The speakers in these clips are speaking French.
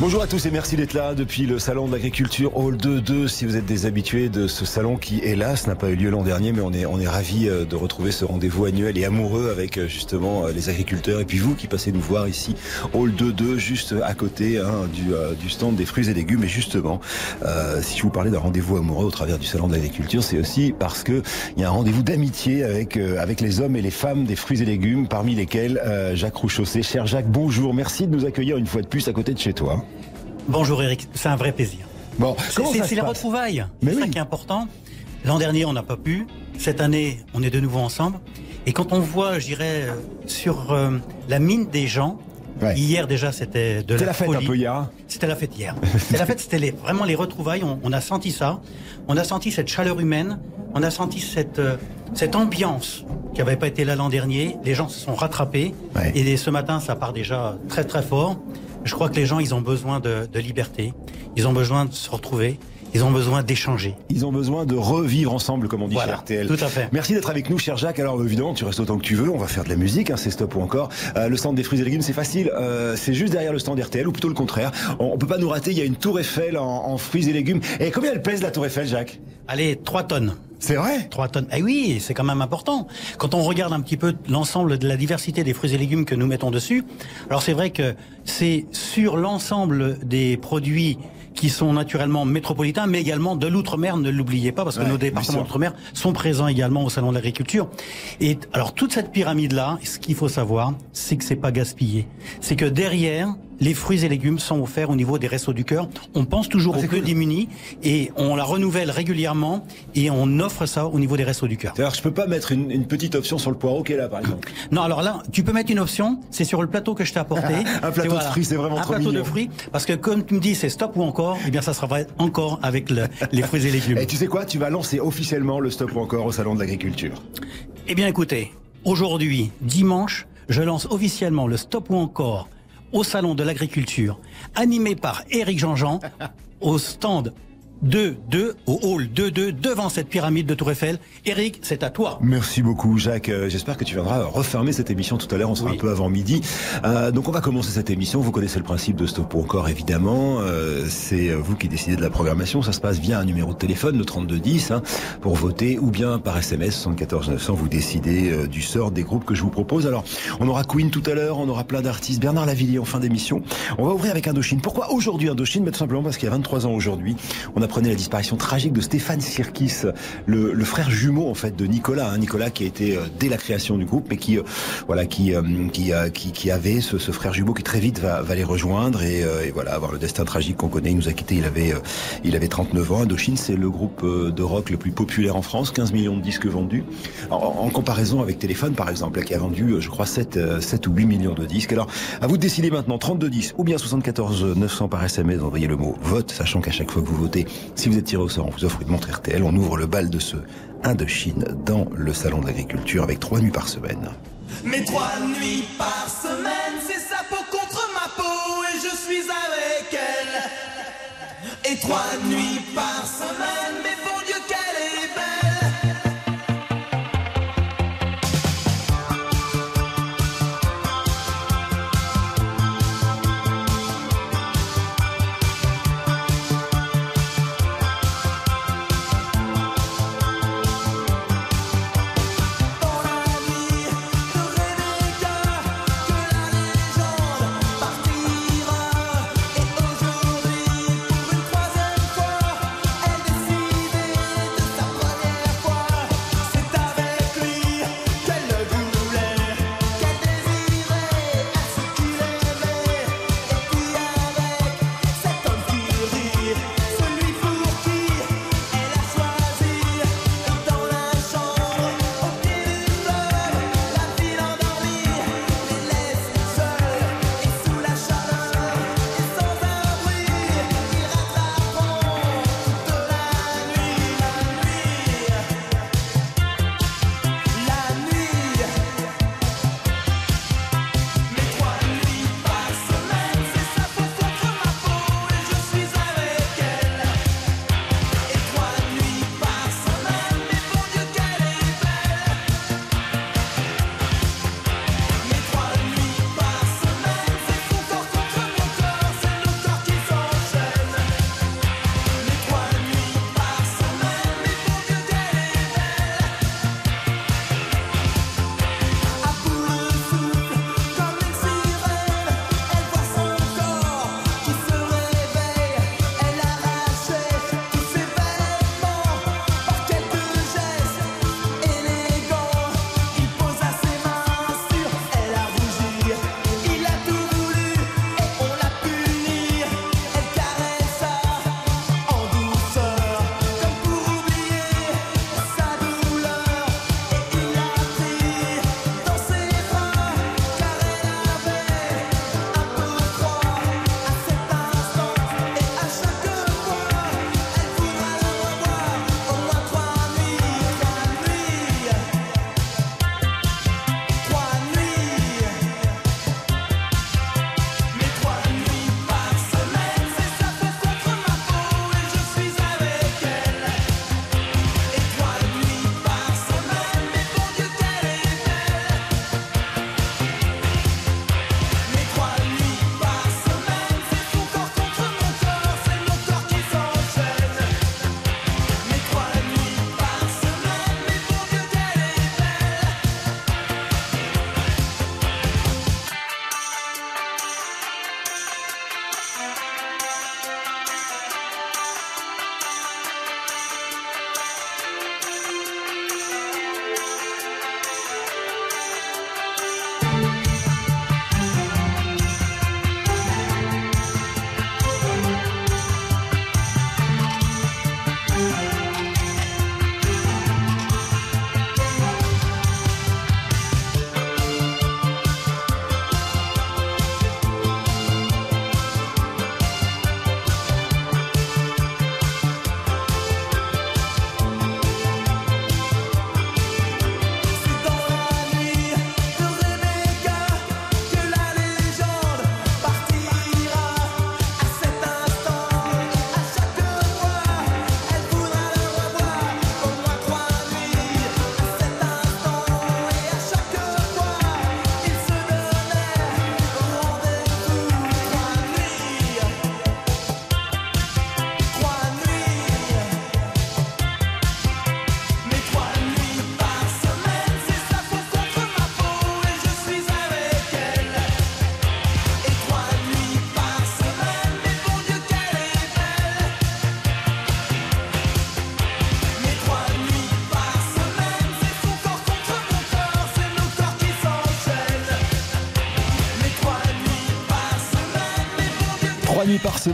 Bonjour à tous et merci d'être là depuis le salon de l'agriculture Hall 2-2. Si vous êtes des habitués de ce salon qui, hélas, n'a pas eu lieu l'an dernier, mais on est, on est ravis euh, de retrouver ce rendez-vous annuel et amoureux avec euh, justement euh, les agriculteurs et puis vous qui passez nous voir ici Hall 2-2, juste à côté hein, du, stand des fruits et légumes. Et justement, si je vous parlais d'un rendez-vous amoureux au travers du salon de l'agriculture, c'est aussi parce que il y a un rendez-vous d'amitié avec, avec les hommes et les femmes des fruits et légumes, parmi lesquels Jacques Rouchaussé. Cher Jacques, bonjour, merci de nous accueillir une fois de plus à côté de chez toi. Bonjour Eric, c'est un vrai plaisir. Bon, c'est la retrouvaille. C'est ça qui est important. L'an dernier, on n'a pas pu. Cette année, on est de nouveau ensemble. Et quand on voit, je dirais, euh, sur euh, la mine des gens, hier déjà, c'était de la, la fête un peu hier. C'était la fête hier. c'était la fête, c'était vraiment les retrouvailles. On, a senti ça. On a senti cette chaleur humaine. On a senti cette euh, cette ambiance qui n'avait pas été là l'an dernier. Les gens se sont rattrapés. Et ce matin, ça part déjà très très fort. Je crois que les gens, ils ont besoin de, de liberté, ils ont besoin de se retrouver. Ils ont besoin d'échanger. Ils ont besoin de revivre ensemble, comme on dit voilà, chez RTL. Tout à fait. Merci d'être avec nous, cher Jacques. Alors évidemment, tu restes autant que tu veux. On va faire de la musique, hein, c'est stop ou encore. Euh, le stand des fruits et légumes, c'est facile. Euh, c'est juste derrière le stand RTL, ou plutôt le contraire. On, on, peut pas nous rater. Il y a une tour Eiffel en, en fruits et légumes. Et combien elle pèse la tour Eiffel, Jacques? Allez, 3 tonnes. C'est vrai 3 tonnes. Eh oui, c'est quand même important. Quand on regarde un petit peu l'ensemble de la diversité des fruits et légumes que nous mettons dessus, alors c'est vrai que c'est sur l'ensemble des produits qui sont naturellement métropolitains, mais également de l'outre-mer. Ne l'oubliez pas, parce que ouais, nos départements d'outre-mer sont présents également au salon de l'agriculture. Et alors toute cette pyramide-là, ce qu'il faut savoir, c'est que c'est pas gaspillé. C'est que derrière, les fruits et légumes sont offerts au niveau des restos du cœur. On pense toujours Ah, aux plus cool. démunis et on la renouvelle régulièrement et on offre ça au niveau des restos du cœur. C'est-à-dire, je peux pas mettre une, une, petite option sur le poireau qui est là, par exemple. Non, alors là, tu peux mettre une option. C'est sur le plateau que je t'ai apporté. Un plateau voilà. de fruits, c'est vraiment un trop plateau mignon. de fruits, parce que comme tu me dis, c'est stop ou encore. Eh bien, ça sera vrai encore avec le- les fruits et légumes. Et tu sais quoi Tu vas lancer officiellement le stop ou encore au salon de l'agriculture. Eh bien, écoutez, aujourd'hui, dimanche, je lance officiellement le Stop ou encore au Salon de l'Agriculture, animé par Éric Jean-Jean, au stand 2-2, au hall 2-2, devant cette pyramide de Tour Eiffel. Éric, c'est à toi. Merci beaucoup, Jacques. Euh, J'espère que tu viendras refermer cette émission tout à l'heure. On sera Oui. un peu avant midi. Euh, donc, on va commencer cette émission. Vous connaissez le principe de Stop ou encore, évidemment. Euh, C'est vous qui décidez de la programmation. Ça se passe via un numéro de téléphone, le 3210, hein, pour voter, ou bien par SMS 74 900. Vous décidez euh, du sort des groupes que je vous propose. Alors, on aura Queen tout à l'heure. On aura plein d'artistes. Bernard Lavillier en fin d'émission. On va ouvrir avec Indochine. Pourquoi aujourd'hui Indochine? Mais Tout simplement parce qu'il y a 23 ans aujourd'hui, on apprenait la disparition tragique de Stéphane Sirkis, le, le frère jumeau en fait de Nicolas. hein. Nicolas qui a été euh, dès la création du groupe, mais qui euh, voilà qui euh, qui, qui qui avait ce, ce frère jumeau qui très vite va, va les rejoindre et, et voilà avoir le destin tragique qu'on connaît. Il nous a quitté. Il avait il avait 39 ans. Indochine, c'est le groupe de rock le plus populaire en France, 15 millions de disques vendus. En, comparaison avec Téléphone par exemple, qui a vendu je crois 7 euh, 7 ou 8 millions de disques. Alors à vous de décider maintenant 32 10 ou bien 74 900 par SMS. Envoyez le mot vote, sachant qu'à chaque fois que vous votez, si vous êtes tiré au sort, on vous offre une montre RTL. On ouvre le bal de ce Indochine dans le salon de l'agriculture avec trois nuits par semaine. Mais trois nuits par semaine, c'est sa peau contre ma peau et je suis avec elle. Et trois nuits par semaine,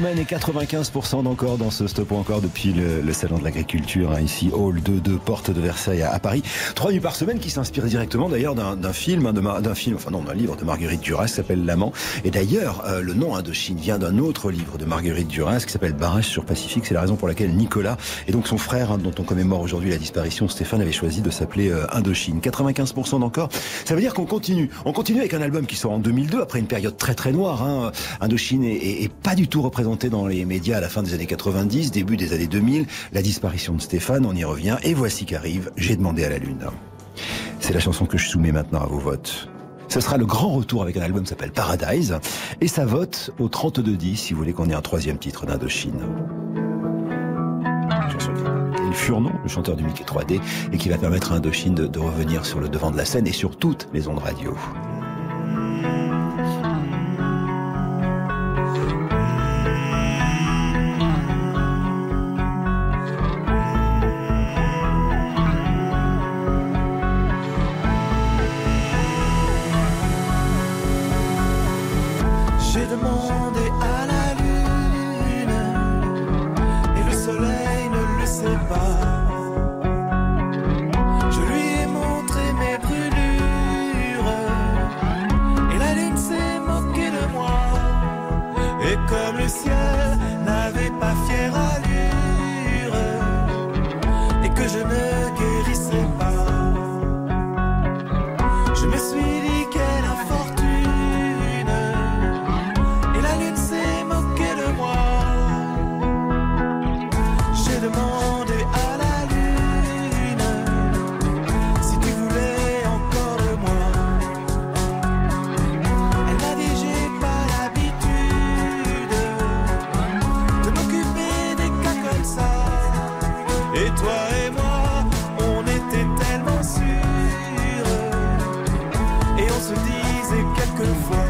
nuits par semaine et 95% d'encore dans ce stop encore depuis le, salon de l'agriculture, hein, ici, Hall 2, porte de Versailles à, Paris. Trois nuits par semaine qui s'inspire directement d'ailleurs d'un film, hein, d'un film, enfin non, d'un livre de Marguerite Duras qui s'appelle L'amant. Et d'ailleurs, euh, le nom Indochine vient d'un autre livre de Marguerite Duras qui s'appelle Barrage sur Pacifique. C'est la raison pour laquelle Nicolas et donc son frère, hein, dont on commémore aujourd'hui la disparition, Stéphane, avait choisi de s'appeler euh, Indochine. 95% d'encore. Ça veut dire qu'on continue. On continue avec un album qui sort en 2002 après une période très très noire. Hein. Indochine est pas du tout représenté dans les médias à la fin des années 90, début des années 2000. La disparition de Stéphane, on y revient. Et voici qu'arrive J'ai demandé à la lune. C'est la chanson que je soumets maintenant à vos votes. Ce sera le grand retour avec un album qui s'appelle Paradise. Et ça vote au 32-10 si vous voulez qu'on ait un troisième titre d'Indochine. Il Furnon, le chanteur du Mickey 3D, et qui va permettre à Indochine de, de revenir sur le devant de la scène et sur toutes les ondes radio. se disait quelquefois.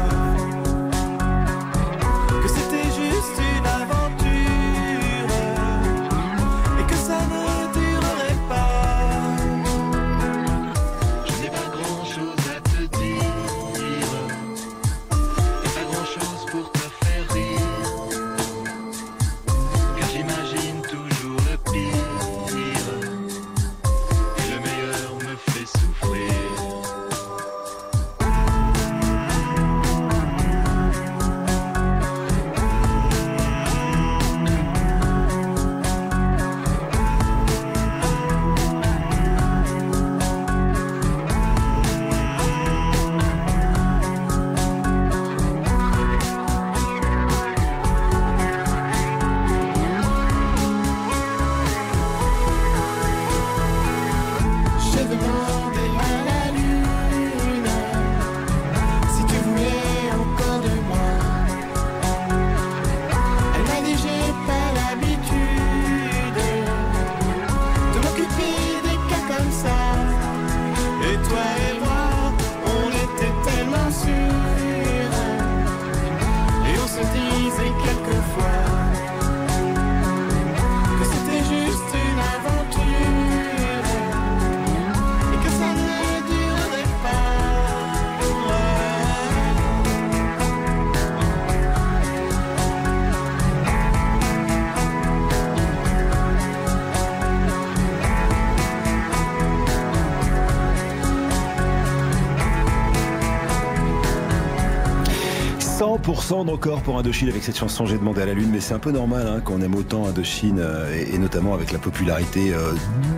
Encore pour Indochine avec cette chanson J'ai demandé à la lune, mais c'est un peu normal hein, qu'on aime autant Indochine euh, et, notamment avec la popularité euh,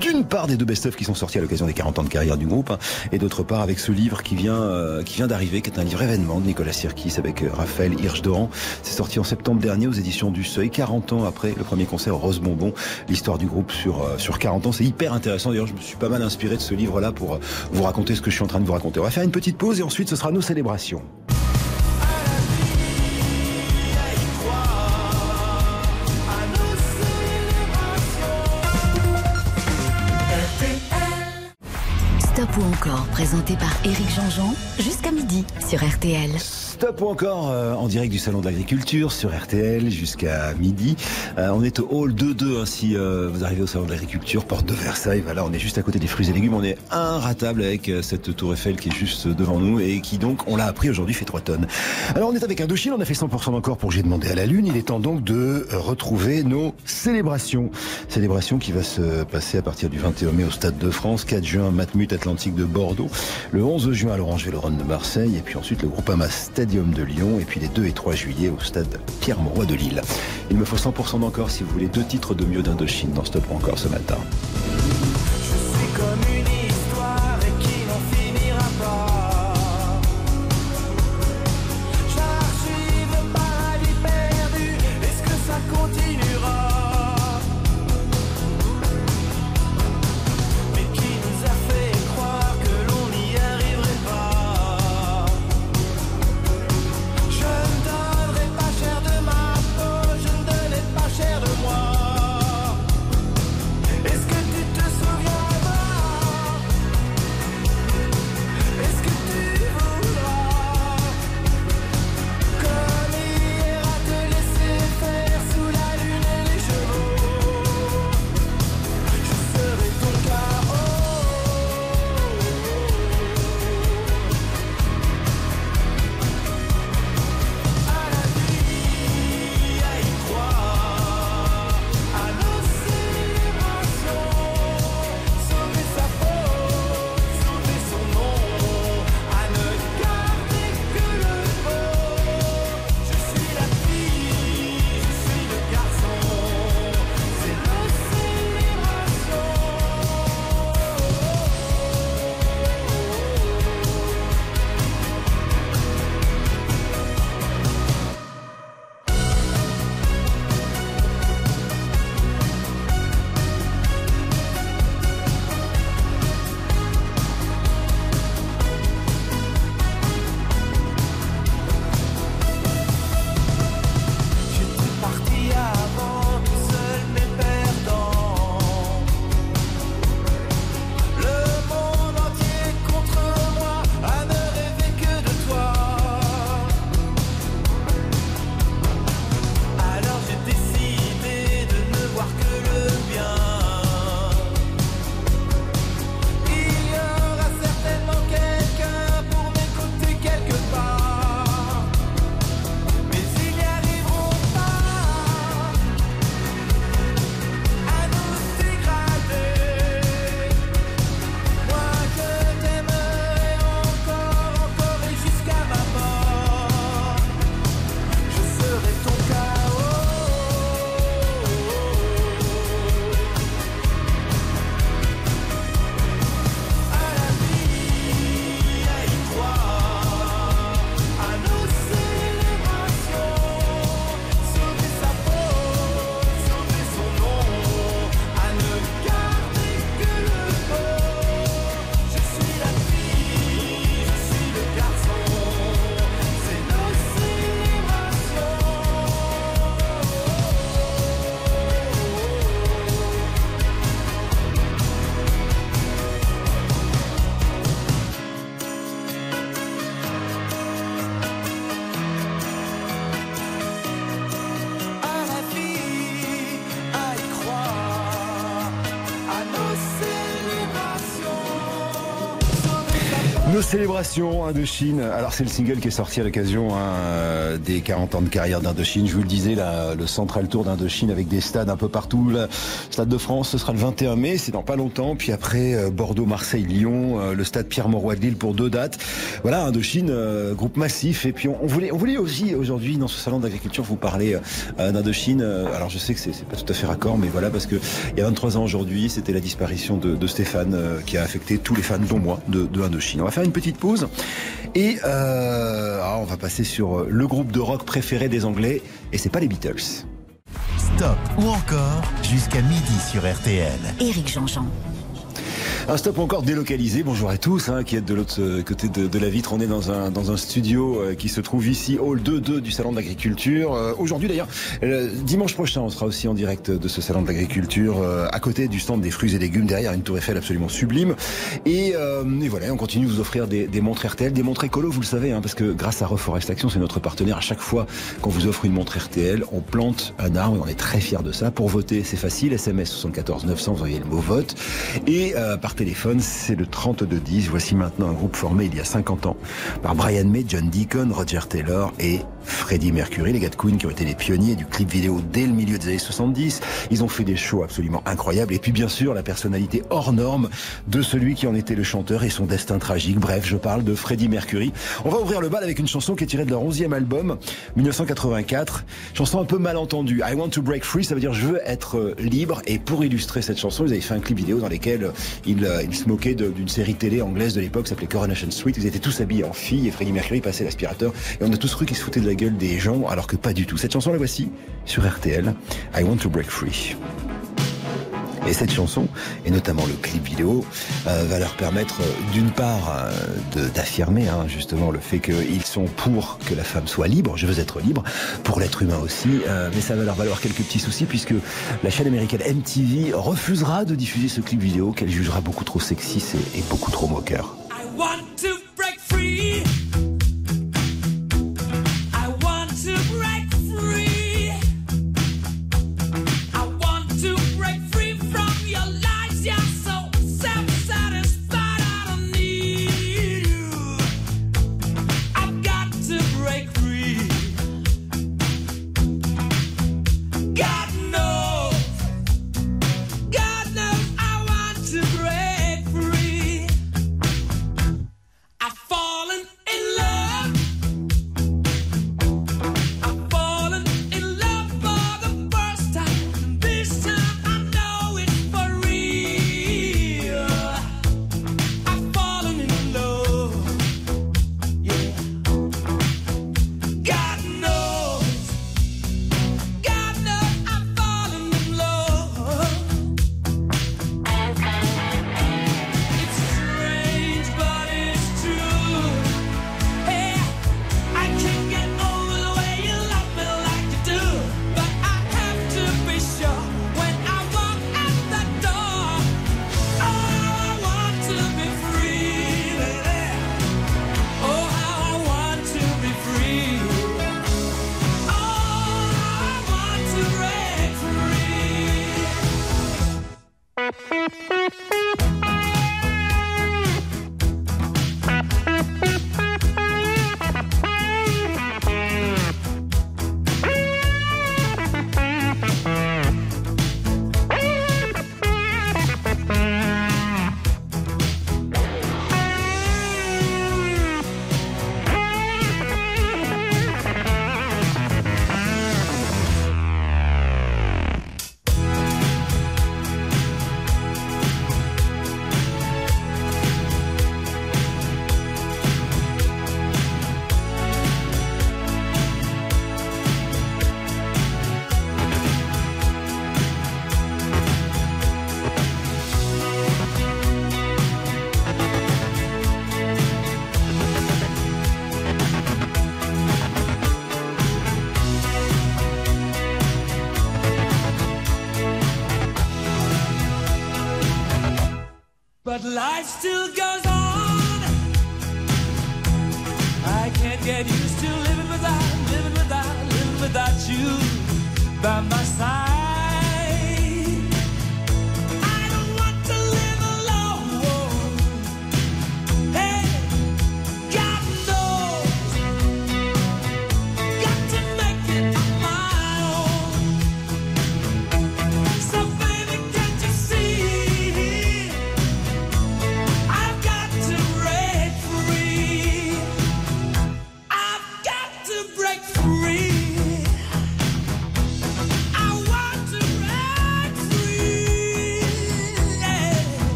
d'une part des deux best-of qui sont sortis à l'occasion des 40 ans de carrière du groupe hein, et d'autre part avec ce livre qui vient euh, qui vient d'arriver, qui est un livre événement de Nicolas Sirkis avec Raphaël Hirsch-Doran. C'est sorti en septembre dernier aux éditions du Seuil, 40 ans après le premier concert Rose Bonbon, l'histoire du groupe sur sur 40 ans. C'est hyper intéressant. D'ailleurs, je me suis pas mal inspiré de ce livre-là pour vous raconter ce que je suis en train de vous raconter. On va faire une petite pause et ensuite ce sera nos célébrations. Ou encore, présenté par Éric Jean-Jean, jusqu'à midi sur RTL. Stop ou encore euh, en direct du Salon de l'Agriculture sur RTL jusqu'à midi. Euh, on est au hall 2-2 hein, si euh, vous arrivez au Salon de l'Agriculture, porte de Versailles. Voilà, on est juste à côté des fruits et légumes. On est inratable avec cette tour Eiffel qui est juste devant nous et qui donc, on l'a appris aujourd'hui, fait 3 tonnes. Alors on est avec Indochine, on a fait 100% d'encore pour J'ai demandé à la Lune. Il est temps donc de retrouver nos célébrations. Célébration qui va se passer à partir du 21 mai au Stade de France, 4 juin, Matmut Atlantique de Bordeaux, le 11 juin à l'Orange Vélorone de Marseille et puis ensuite le Groupama Stadium de Lyon et puis les 2 et 3 juillet au stade Pierre-Mauroy de Lille. Il me faut 100% d'encore si vous voulez deux titres de mieux d'Indochine dans Stop encore ce matin. Célébration Indochine. Alors c'est le single qui est sorti à l'occasion hein, des 40 ans de carrière d'Indochine. Je vous le disais, le Central Tour d'Indochine avec des stades un peu partout. Stade de France, ce sera le 21 mai, c'est dans pas longtemps. Puis après euh, Bordeaux, Marseille, Lyon, euh, le Stade Pierre-Mauroy de Lille pour deux dates. Voilà, Indochine, euh, groupe massif. Et puis on, voulait, on voulait aussi aujourd'hui dans ce salon d'agriculture vous parler d'Indochine. Alors je sais que c'est pas tout à fait raccord, mais voilà parce que il y a 23 ans aujourd'hui, c'était la disparition de, Stéphane qui a affecté tous les fans, dont moi, de, de Indochine. On va faire une petite pause. Et euh, ah, on va passer sur le groupe de rock préféré des Anglais. Et c'est pas les Beatles. Stop ou encore jusqu'à midi sur RTL. Éric Jean-Jean. Un stop encore délocalisé. Bonjour à tous hein, qui êtes de l'autre euh, côté de, de, la vitre. On est dans un, dans un studio euh, qui se trouve ici, Hall 2-2 du Salon de l'Agriculture. Euh, Aujourd'hui d'ailleurs, dimanche prochain, on sera aussi en direct de ce Salon de l'Agriculture euh, à côté du stand des fruits et légumes, derrière une tour Eiffel absolument sublime. Et, euh, et voilà, on continue de vous offrir des, des, montres RTL, des montres écolo, vous le savez, hein, parce que grâce à Reforestation, c'est notre partenaire. À chaque fois qu'on vous offre une montre RTL, on plante un arbre. On est très fiers de ça. Pour voter, c'est facile. SMS 74 900, vous envoyez le mot vote. Et euh, téléphone, c'est le 3210. Voici maintenant un groupe formé il y a 50 ans par Brian May, John Deacon, Roger Taylor et Freddie Mercury, les gars de Queen qui ont été les pionniers du clip vidéo dès le milieu des années 70. Ils ont fait des shows absolument incroyables. Et puis bien sûr, la personnalité hors norme de celui qui en était le chanteur et son destin tragique. Bref, je parle de Freddie Mercury. On va ouvrir le bal avec une chanson qui est tirée de leur 11e album, 1984. Chanson un peu mal entendue. I want to break free, ça veut dire je veux être libre. Et pour illustrer cette chanson, ils avaient fait un clip vidéo dans lequel ils, ils se moquaient d'une série télé anglaise de l'époque, s'appelait Coronation Street. Ils étaient tous habillés en filles et Freddie Mercury passait l'aspirateur. Et on a tous cru qu'ils se foutaient de la gueule des gens, alors que pas du tout. Cette chanson, la voici sur RTL. I want to break free. Et cette chanson, et notamment le clip vidéo, euh, va leur permettre d'une part euh, d'affirmer hein, justement le fait qu'ils sont pour que la femme soit libre, je veux être libre, pour l'être humain aussi, euh, mais ça va leur valoir quelques petits soucis puisque la chaîne américaine MTV refusera de diffuser ce clip vidéo qu'elle jugera beaucoup trop sexiste et, beaucoup trop moqueur.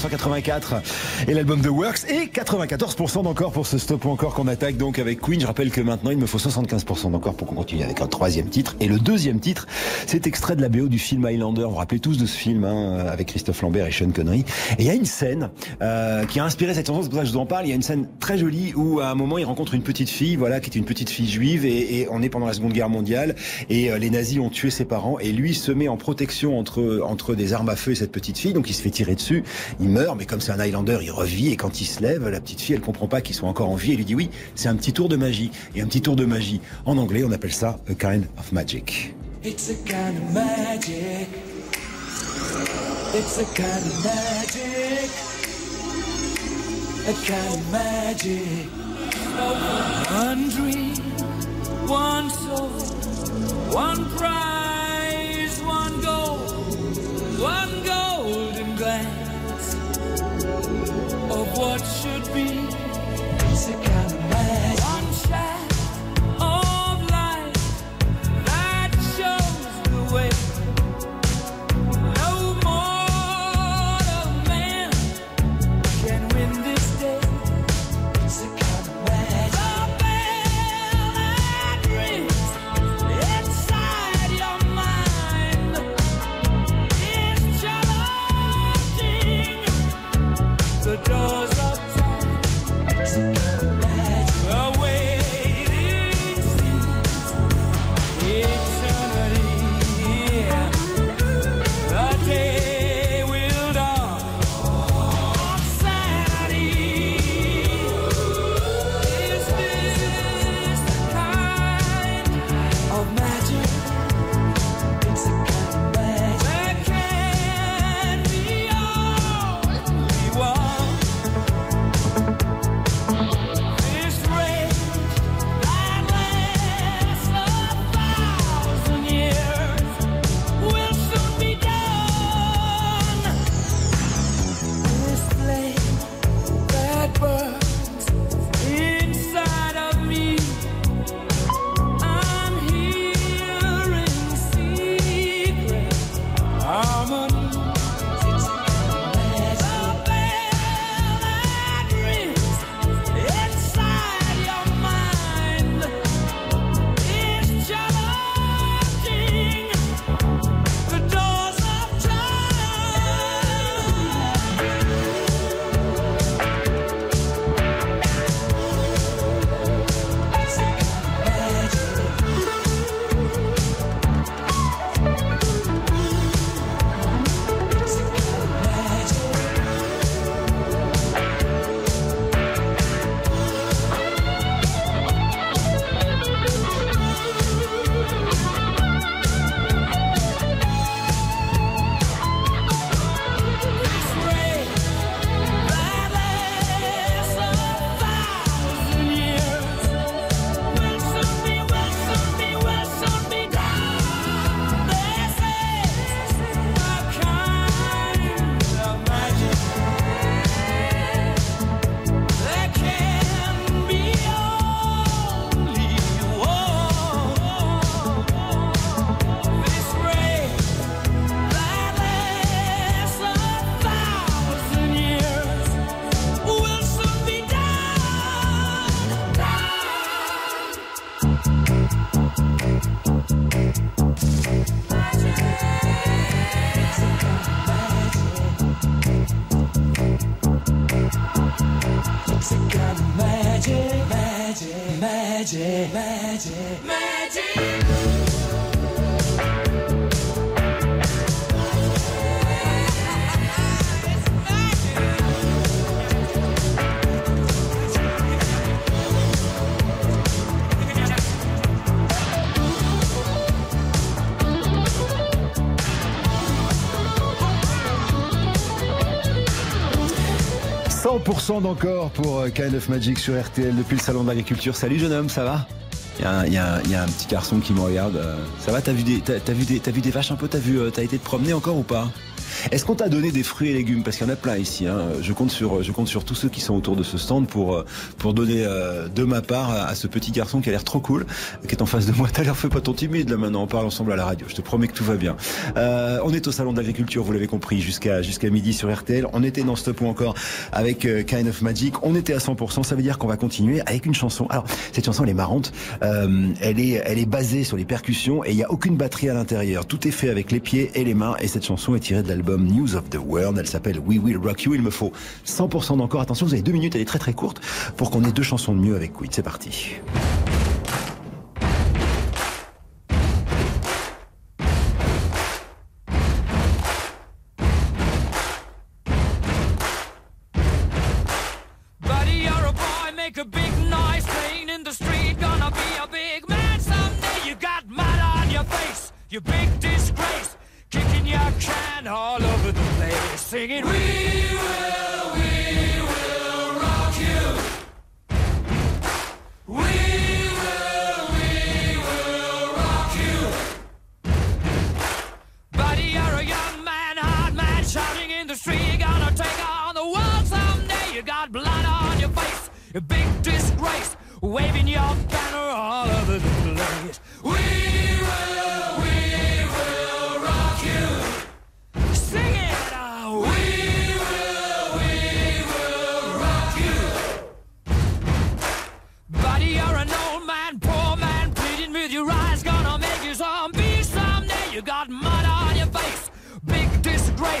1984 et l'album The Works et 94% d'encore pour ce stop ou encore qu'on attaque donc avec Queen. Je rappelle que maintenant il me faut 75% d'encore pour qu'on continue avec un troisième titre et le deuxième titre c'est extrait de la BO du film Highlander. Vous vous rappelez tous de ce film hein, avec Christophe Lambert et Sean Connery. Et il y a une scène euh, qui a inspiré cette chanson, c'est pour ça que je vous en parle. Il y a une scène très jolie où à un moment il rencontre une petite fille, voilà, qui est une petite fille juive et, on est pendant la Seconde Guerre mondiale et euh, les nazis ont tué ses parents et lui se met en protection entre entre des armes à feu et cette petite fille, donc il se fait tirer dessus, meurt, mais comme c'est un Highlander, il revit et quand il se lève, la petite fille elle comprend pas qu'ils sont encore en vie et lui dit oui, c'est un petit tour de magie. Et un petit tour de magie. En anglais on appelle ça a kind of magic. 100% d'encore pour euh, Kind of Magic sur RTL depuis le salon de l'agriculture. Salut jeune homme, ça va? Il y, a un, petit garçon qui me regarde. euh, Ça va? T'as vu des, vu des, vu des vaches un peu? T'as vu, euh, t'as été te promener encore ou pas? Est-ce qu'on t'a donné des fruits et légumes? Parce qu'il y en a plein ici. Hein. Je compte sur, je compte sur tous ceux qui sont autour de ce stand pour euh, pour donner euh, de ma part à, ce petit garçon qui a l'air trop cool, qui est en face de moi. T'as l'air fais pas ton timide là maintenant. On parle ensemble à la radio. Je te promets que tout va bien. Euh, on est au salon d'agriculture, vous l'avez compris, jusqu'à jusqu'à midi sur RTL. On était dans Stop ou encore avec euh, Kind of Magic. On était à 100%. Ça veut dire qu'on va continuer avec une chanson. Alors cette chanson elle est marrante. Elle est elle est basée sur les percussions et il y a aucune batterie à l'intérieur. Tout est fait avec les pieds et les mains. Et cette chanson est tirée de l'album News of the World. Elle s'appelle We Will Rock You. Il me faut 100% d'encore. Attention, vous avez deux minutes. Elle est très très courte pour qu'on ait deux chansons de mieux avec Queen. C'est parti. Shouting in the street. Gonna take on the world someday. You got blood on your face, a big disgrace. Waving your banner all over the place. We will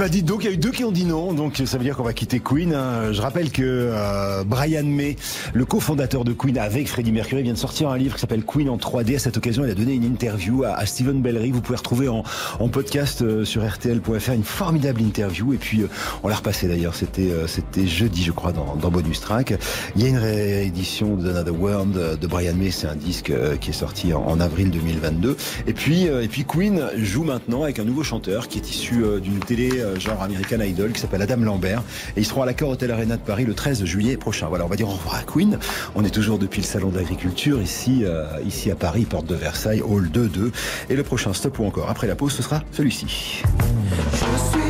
Ben dites donc, il y a eu deux qui ont dit non, donc ça veut dire qu'on va quitter Queen. hein. Je rappelle que euh, Brian May, le cofondateur de Queen avec Freddie Mercury, vient de sortir un livre qui s'appelle Queen en 3D. À cette occasion, il a donné une interview à, à Stephen Bellery. Vous pouvez retrouver en, en podcast euh, sur rtl.fr une formidable interview. Et puis, euh, on l'a repassé d'ailleurs, c'était euh, c'était jeudi, je crois, dans, dans Bonus Track. Il y a une réédition de Another World de Brian May, c'est un disque euh, qui est sorti en, avril 2022. Et puis, et puis Queen joue maintenant avec un nouveau chanteur qui est issu d'une télé genre American Idol qui s'appelle Adam Lambert. Et ils seront à l'accord Hotel Arena de Paris le 13 juillet prochain. Voilà, on va dire au revoir à Queen. On est toujours depuis le salon de l'agriculture ici, euh, ici à Paris, porte de Versailles, hall 2-2. Et le prochain stop ou encore après la pause, ce sera celui-ci. Je suis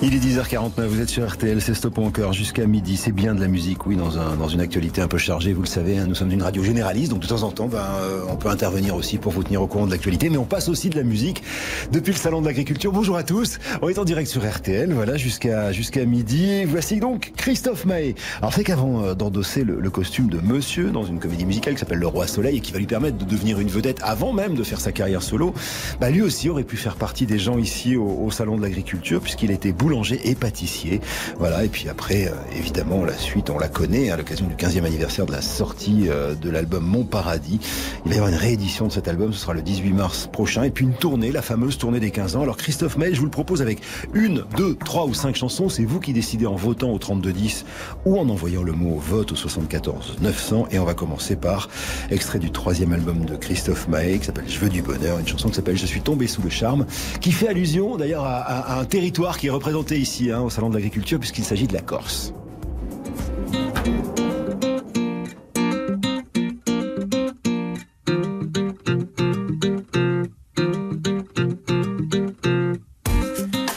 Il est 10h49, vous êtes sur RTL, c'est Stop encore jusqu'à midi. C'est bien de la musique, oui, dans, un, dans une actualité un peu chargée, vous le savez. hein. nous sommes une radio généraliste, donc de temps en temps, ben, euh, on peut intervenir aussi pour vous tenir au courant de l'actualité. Mais on passe aussi de la musique depuis le salon de l'agriculture. Bonjour à tous, on est en direct sur RTL, voilà, jusqu'à jusqu'à midi. Voici donc Christophe Maé. Alors c'est qu'avant euh, d'endosser le, le costume de Monsieur dans une comédie musicale qui s'appelle Le Roi Soleil et qui va lui permettre de devenir une vedette avant même de faire sa carrière solo, bah, lui aussi aurait pu faire partie des gens ici au, au salon de l'agriculture puisqu'il était boulanger et pâtissier. Voilà, et puis après, euh, évidemment, la suite, on la connaît, à l'occasion du 15e anniversaire de la sortie euh, de l'album Mon Paradis. Il va y avoir une réédition de cet album, ce sera le 18 mars prochain, et puis une tournée, la fameuse tournée des 15 ans. Alors Christophe Maé, je vous le propose avec une, deux, trois ou cinq chansons, c'est vous qui décidez en votant au 3210 ou en envoyant le mot vote au 74 900, et on va commencer par extrait du troisième album de Christophe Maé, qui s'appelle Je veux du bonheur, une chanson qui s'appelle Je suis tombé sous le charme, qui fait allusion d'ailleurs à, à- à un territoire qui est représenté ici hein, au Salon de l'Agriculture puisqu'il s'agit de la Corse.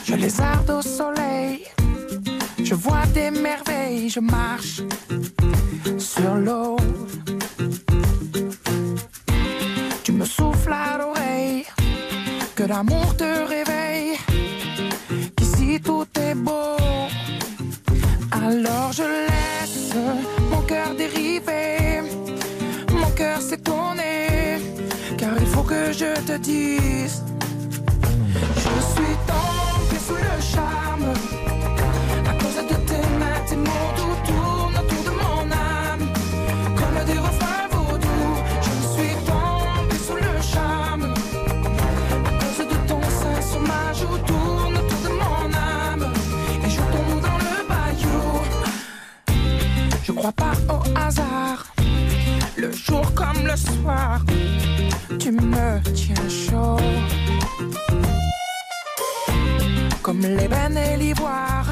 Je lézarde au soleil, je vois des merveilles, je marche sur l'eau. Tu me souffles à l'oreille que l'amour te réveille. Alors je laisse mon cœur dériver, mon cœur s'étonner, car il faut que je te dise. Je suis tombée sous le crois pas au hasard, le jour comme le soir, tu me tiens chaud comme l'ébène et l'ivoire.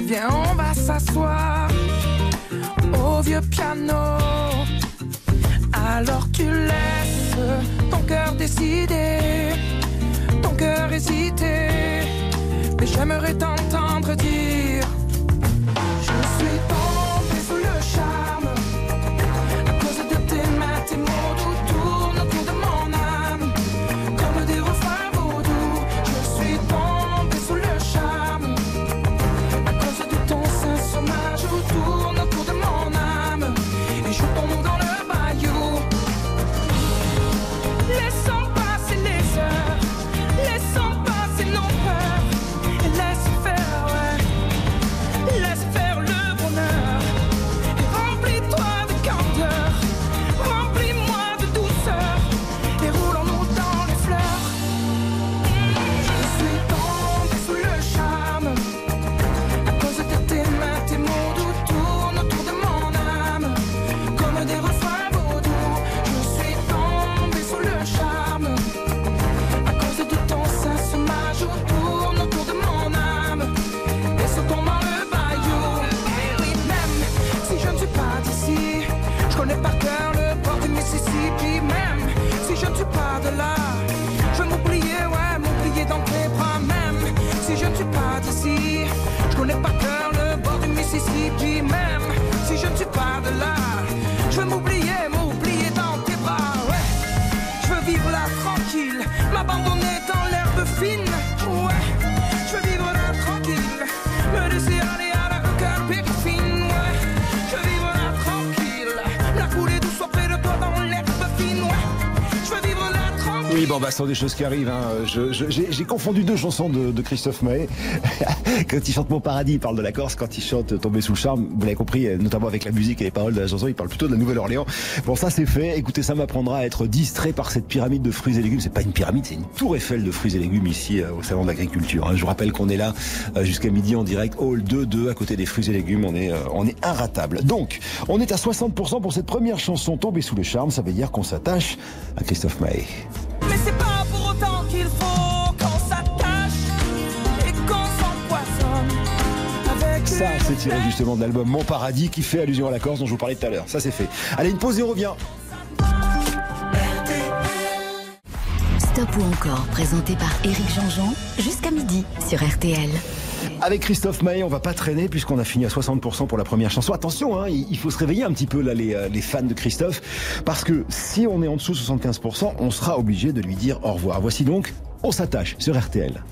Viens, on va s'asseoir au vieux piano. Alors tu laisses ton cœur décider, ton cœur hésiter. Mais j'aimerais t'entendre dire Je suis tombée sous ce sont des choses qui arrivent. hein. J'ai confondu deux chansons de, de Christophe Maé. quand il chante Mon Paradis, il parle de la Corse. Quand il chante Tomber sous le charme, vous l'avez compris, euh, notamment avec la musique et les paroles de la chanson, il parle plutôt de la Nouvelle-Orléans. Bon, ça c'est fait. Écoutez, ça m'apprendra à être distrait par cette pyramide de fruits et légumes. C'est pas une pyramide, c'est une tour Eiffel de fruits et légumes ici euh, au Salon d'Agriculture. hein. Je vous rappelle qu'on est là euh, jusqu'à midi en direct, hall 2-2, à côté des fruits et légumes. On est, euh, on est inratable. Donc, on est à 60% pour cette première chanson Tomber sous le charme. Ça veut dire qu'on s'attache à Christophe Maé. C'est tiré justement de l'album Mon Paradis qui fait allusion à la Corse dont je vous parlais tout à l'heure. Ça, c'est fait. Allez, une pause et on revient. Stop ou encore, présenté par Éric Jean-Jean, jusqu'à midi sur RTL. Avec Christophe Maé, on va pas traîner puisqu'on a fini à 60% pour la première chanson. Attention, hein, il faut se réveiller un petit peu là, les, euh, les fans de Christophe, parce que si on est en dessous de 75%, on sera obligé de lui dire au revoir. Voici donc, on s'attache sur RTL.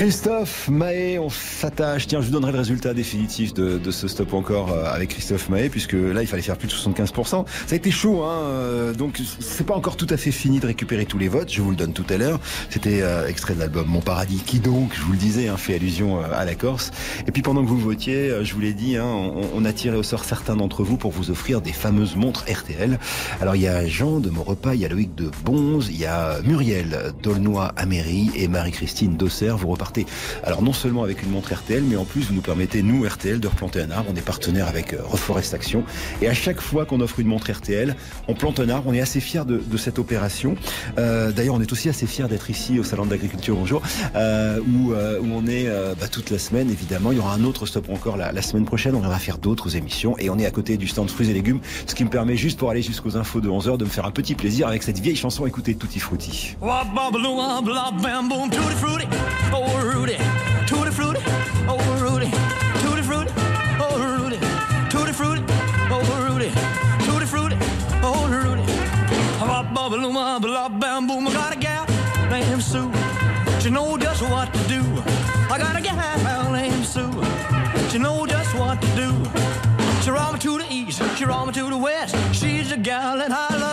Christophe Mahé, on s'attache. Tiens, je vous donnerai le résultat définitif de, ce stop encore euh, avec Christophe Mahé, puisque là, il fallait faire plus de 75%. Ça a été chaud, hein, euh, donc c'est pas encore tout à fait fini de récupérer tous les votes. Je vous le donne tout à l'heure. C'était euh, extrait de l'album Mon Paradis, qui donc, je vous le disais, hein, fait allusion euh, à la Corse. Et puis pendant que vous votiez, je vous l'ai dit, hein, on, on a tiré au sort certains d'entre vous pour vous offrir des fameuses montres RTL. Alors il y a Jean de Maurepas, il y a Loïc de Bonze, il y a Muriel d'Aulnoy-Améry et Marie-Christine d'Auxerre. Vous repartez alors non seulement avec une montre RTL, mais en plus vous nous permettez, nous RTL, de replanter un arbre. On est partenaire avec euh, Reforest Action. Et à chaque fois qu'on offre une montre RTL, on plante un arbre. On est assez fiers de, cette opération. Euh, D'ailleurs, on est aussi assez fiers d'être ici au Salon de l'Agriculture, bonjour, euh, où, euh, on est euh, bah, toute la semaine, évidemment. Il y aura un autre stop encore la, semaine prochaine. On viendra faire d'autres émissions. Et on est à côté du stand fruits et légumes, ce qui me permet juste pour aller jusqu'aux infos de 11h de me faire un petit plaisir avec cette vieille chanson. Écoutez Tutti Frutti. Boom, tutti frutti, oh Rudy, tutti frutti, oh Rudy, tutti frutti, oh Rudy, tutti frutti, oh Rudy, oh Rudy. Wop, bubble, wop, lop, bam, boom, I got a gal named Sue, she know just what to do. I got a gal named Sue, she know just what to do. She roll me to the east, she roll me to the west. She's the gal that I love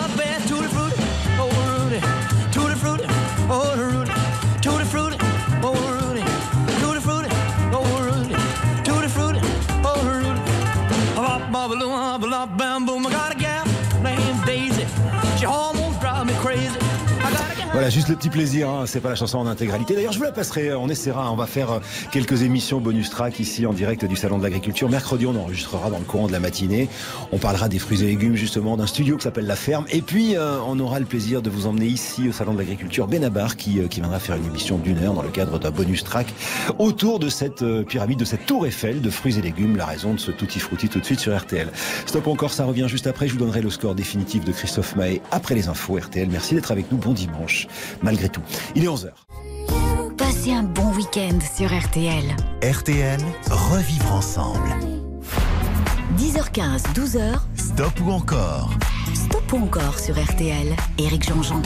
vanaf Bamboe. Voilà, juste le petit plaisir, hein, c'est pas la chanson en intégralité. D'ailleurs, je vous la passerai, on essaiera, on va faire euh, quelques émissions bonus track ici en direct du Salon de l'Agriculture. Mercredi, on enregistrera dans le courant de la matinée. On parlera des fruits et légumes, justement, d'un studio qui s'appelle La Ferme. Et puis, euh, on aura le plaisir de vous emmener ici au Salon de l'Agriculture Benabar qui, euh, qui viendra faire une émission d'une heure dans le cadre d'un bonus track autour de cette euh, pyramide, de cette tour Eiffel de fruits et légumes. La raison de ce tutti frutti tout de suite sur RTL. Stop encore, ça revient juste après. Je vous donnerai le score définitif de Christophe Mahé après les infos RTL. Merci d'être avec nous. Bon dimanche, malgré tout. Il est 11h. Passez un bon week-end sur RTL. RTL, revivre ensemble. 10h15, 12h, Stop ou encore? Stop ou encore sur RTL. Éric Jean-Jean.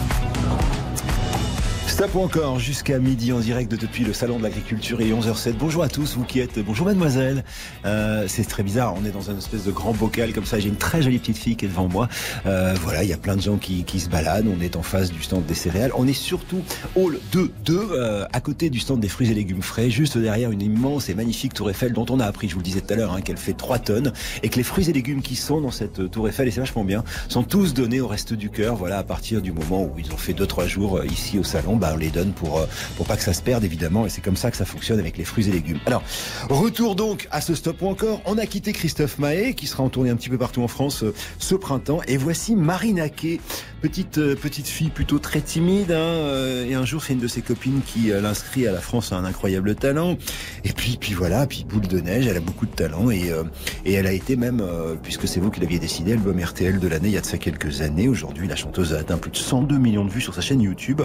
Encore jusqu'à midi en direct depuis le salon de l'agriculture et 11h07. Bonjour à tous, vous qui êtes. Bonjour mademoiselle. Euh, c'est très bizarre, on est dans une espèce de grand bocal comme ça. J'ai une très jolie petite fille qui est devant moi. Euh, voilà, il y a plein de gens qui, qui se baladent. On est en face du stand des céréales. On est surtout hall 2, 2 euh, à côté du stand des fruits et légumes frais, juste derrière une immense et magnifique tour Eiffel dont on a appris, je vous le disais tout à l'heure, hein, qu'elle fait 3 tonnes et que les fruits et légumes qui sont dans cette tour Eiffel, et c'est vachement bien, sont tous donnés au reste du cœur. Voilà, à partir du moment où ils ont fait 2-3 jours euh, ici au salon, bah, on les donne pour, euh, pour pas que ça se perde évidemment et c'est comme ça que ça fonctionne avec les fruits et légumes. Alors, retour donc à ce stop ou encore. On a quitté Christophe Mahé qui sera en tournée un petit peu partout en France euh, ce printemps et voici Marine Naquet, petite, euh, petite fille plutôt très timide hein, et un jour c'est une de ses copines qui l'inscrit à la France a un incroyable talent et puis, puis voilà, puis boule de neige, elle a beaucoup de talent et, et elle a été même, puisque c'est vous qui l'aviez décidé, album RTL de l'année il y a de ça quelques années. Aujourd'hui, la chanteuse a atteint plus de 102 millions de vues sur sa chaîne YouTube.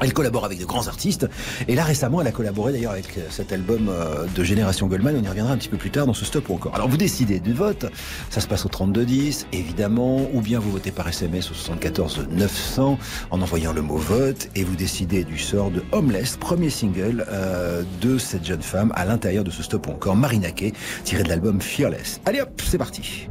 Elle collabore avec de grands artistes. Et là, récemment, elle a collaboré d'ailleurs avec euh, cet album euh, de Génération Goldman. On y reviendra un petit peu plus tard dans ce stop ou encore. Alors, vous décidez du vote. Ça se passe au 3210, évidemment. Ou bien vous votez par SMS au 74 900 en envoyant le mot vote. Et vous décidez du sort de Homeless, premier single euh, de cette jeune femme à l'intérieur de ce stop ou encore. Marina Kay, tiré de l'album Fearless. Allez hop, c'est parti.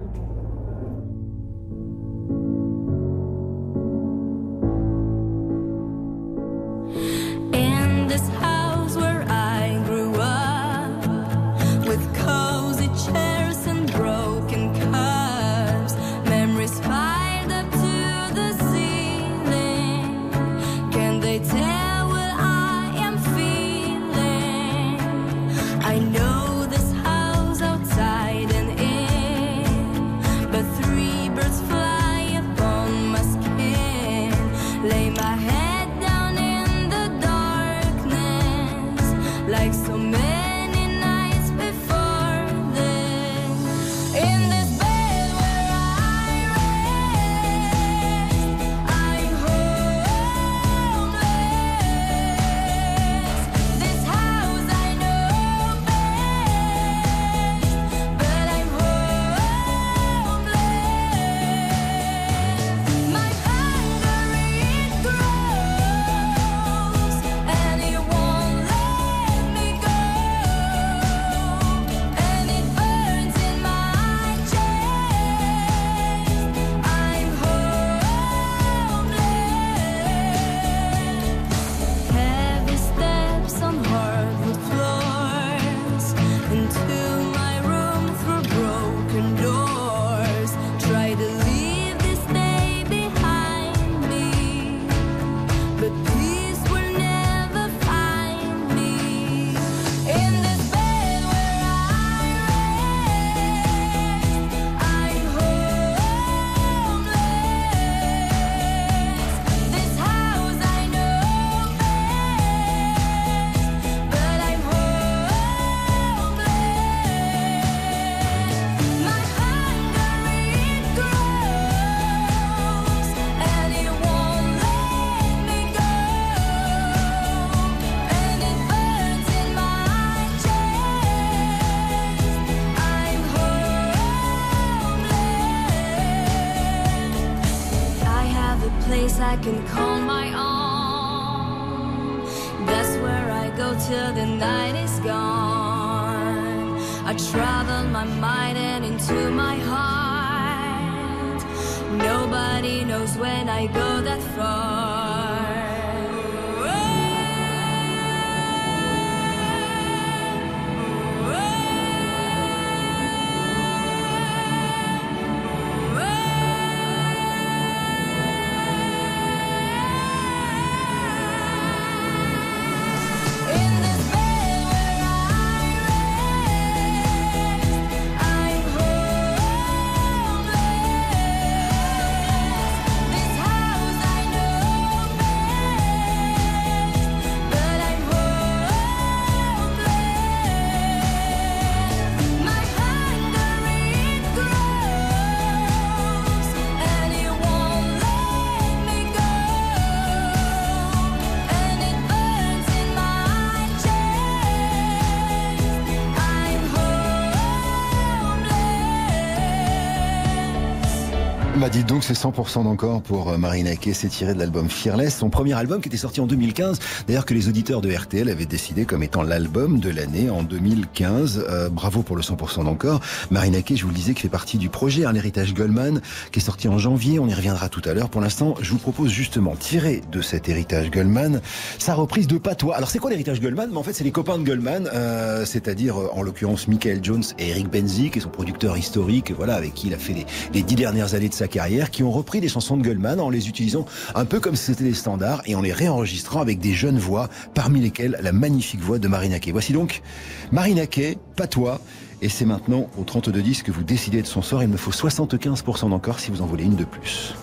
Dites donc, c'est 100% d'encore pour euh, Marina Kay, c'est tiré de l'album Fearless, son premier album qui était sorti en 2015, d'ailleurs que les auditeurs de RTL avaient décidé comme étant l'album de l'année en 2015. Euh, bravo pour le 100% d'encore. Marina Kay, je vous le disais, qui fait partie du projet Un héritage Goldman, qui est sorti en janvier, on y reviendra tout à l'heure. Pour l'instant, je vous propose justement, tiré de cet héritage Goldman, sa reprise de Patois. Alors c'est quoi l'héritage Goldman? Mais En fait, c'est les copains de Goldman, euh, c'est-à-dire euh, en l'occurrence Michael Jones et Eric Benzik, qui est son producteur historique, voilà, avec qui il a fait les, dix dernières années de sa la qui ont repris des chansons de Goldman en les utilisant un peu comme si c'était des standards et en les réenregistrant avec des jeunes voix, parmi lesquelles la magnifique voix de Marina Kaye. Voici donc Marina Kaye, pas toi. Et c'est maintenant au 32-10 que vous décidez de son sort. Il me faut 75% d'encore si vous en voulez une de plus.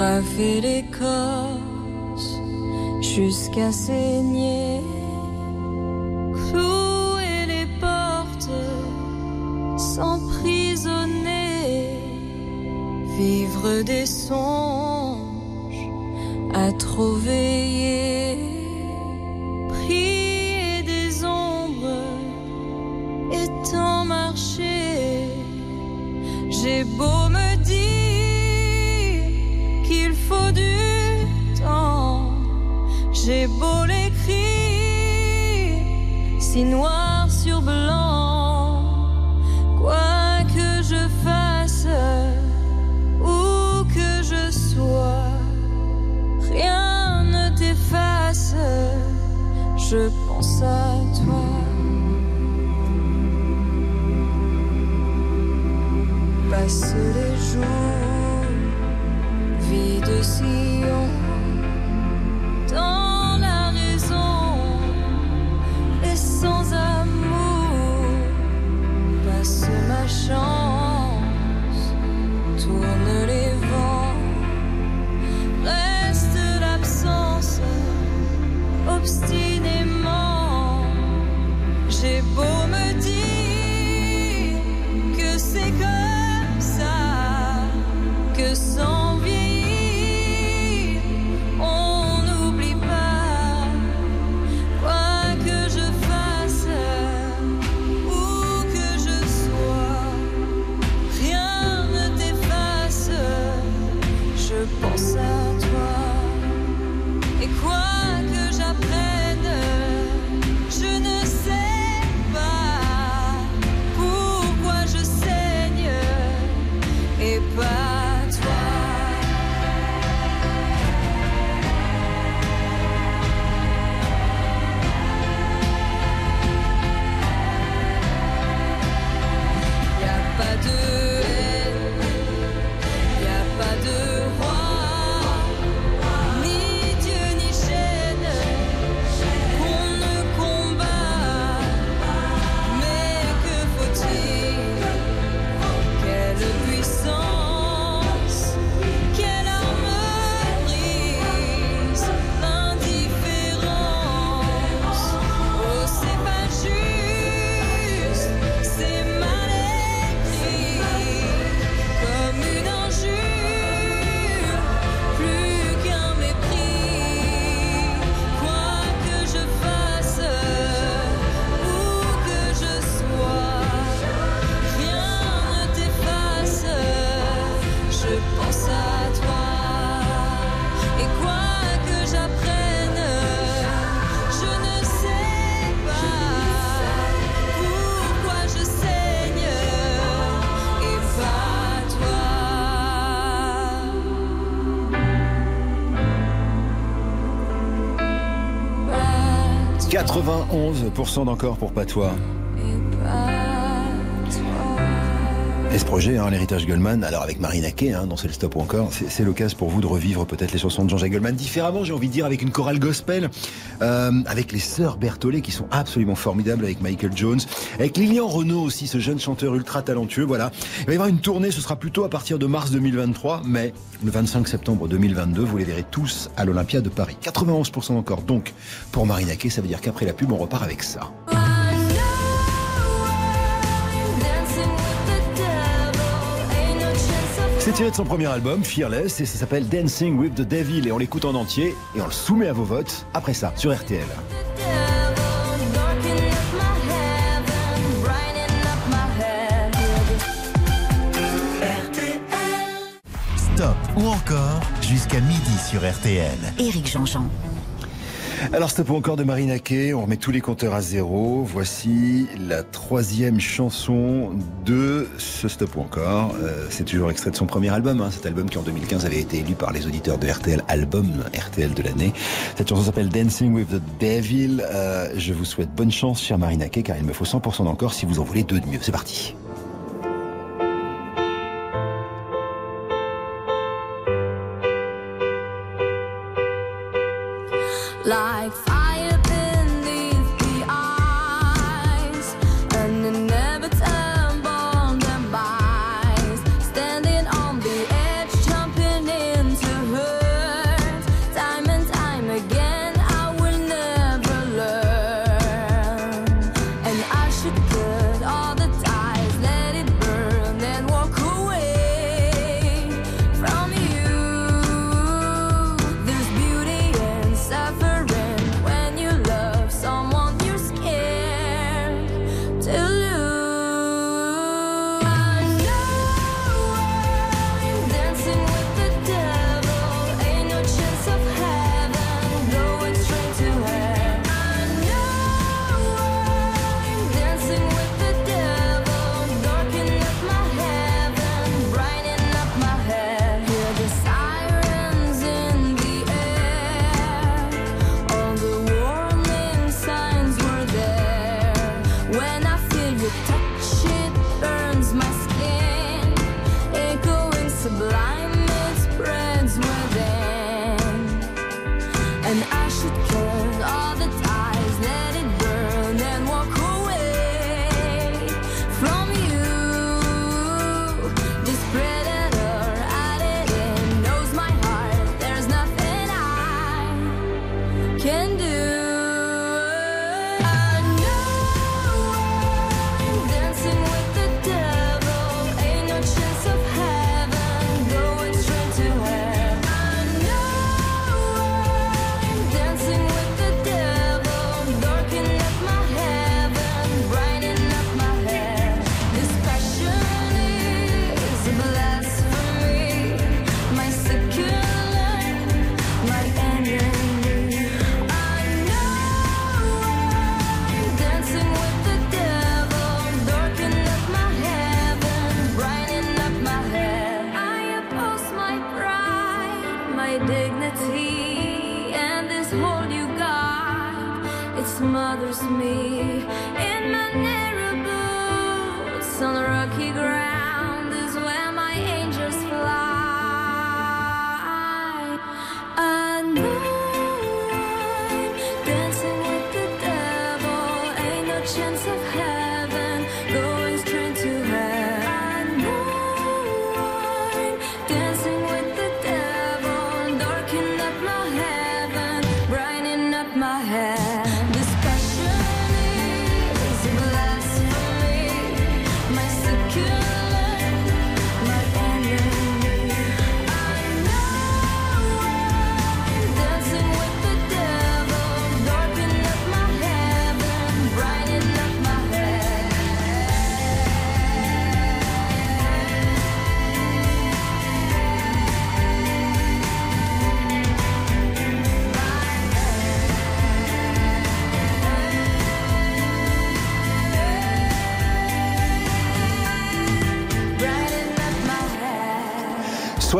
graver l'écorce jusqu'à saigner, clouer les portes, s'emprisonner, vivre des songes à trop veiller, prier des ombres et tant marcher. J'ai beau me dire j'ai beau l'écrire si noir sur blanc, quoi que je fasse, où que je sois, rien ne t'efface, je pense à toi. Passe les upstairs. 91% d'encore pour Patois. Et pas toi. Et ce projet, hein, l'héritage Goldman, alors avec Marina Kaye, hein, dans C'est le stop ou encore, c'est c'est l'occasion pour vous de revivre peut-être les chansons de Jean-Jacques Goldman différemment, j'ai envie de dire, avec une chorale gospel, euh, avec les sœurs Berthollet qui sont absolument formidables, avec Michael Jones, avec Lilian Renault aussi, ce jeune chanteur ultra talentueux, voilà. Il va y avoir une tournée, ce sera plutôt à partir de mars 2023, mais le 25 septembre 2022, vous les verrez tous à l'Olympia de Paris. 91% encore, donc, pour Marina Kaye, ça veut dire qu'après la pub, on repart avec ça. C'est tiré de son premier album, Fearless, et ça s'appelle Dancing with the Devil, et on l'écoute en entier, et on le soumet à vos votes, après ça, sur RTL. Stop ou encore jusqu'à midi sur RTL. Éric Jean-Jean. Alors, stop encore de Marina Kay. On remet tous les compteurs à zéro. Voici la troisième chanson de ce stop encore. Euh, c'est toujours extrait de son premier album. Hein. Cet album qui en 2015 avait été élu par les auditeurs de RTL, album RTL de l'année. Cette chanson s'appelle Dancing with the Devil. Euh, je vous souhaite bonne chance, cher Marina Kay, car il me faut 100% d'encore si vous en voulez deux de mieux. C'est parti. This hold you got. It smothers me in my narrow boots on the rocky ground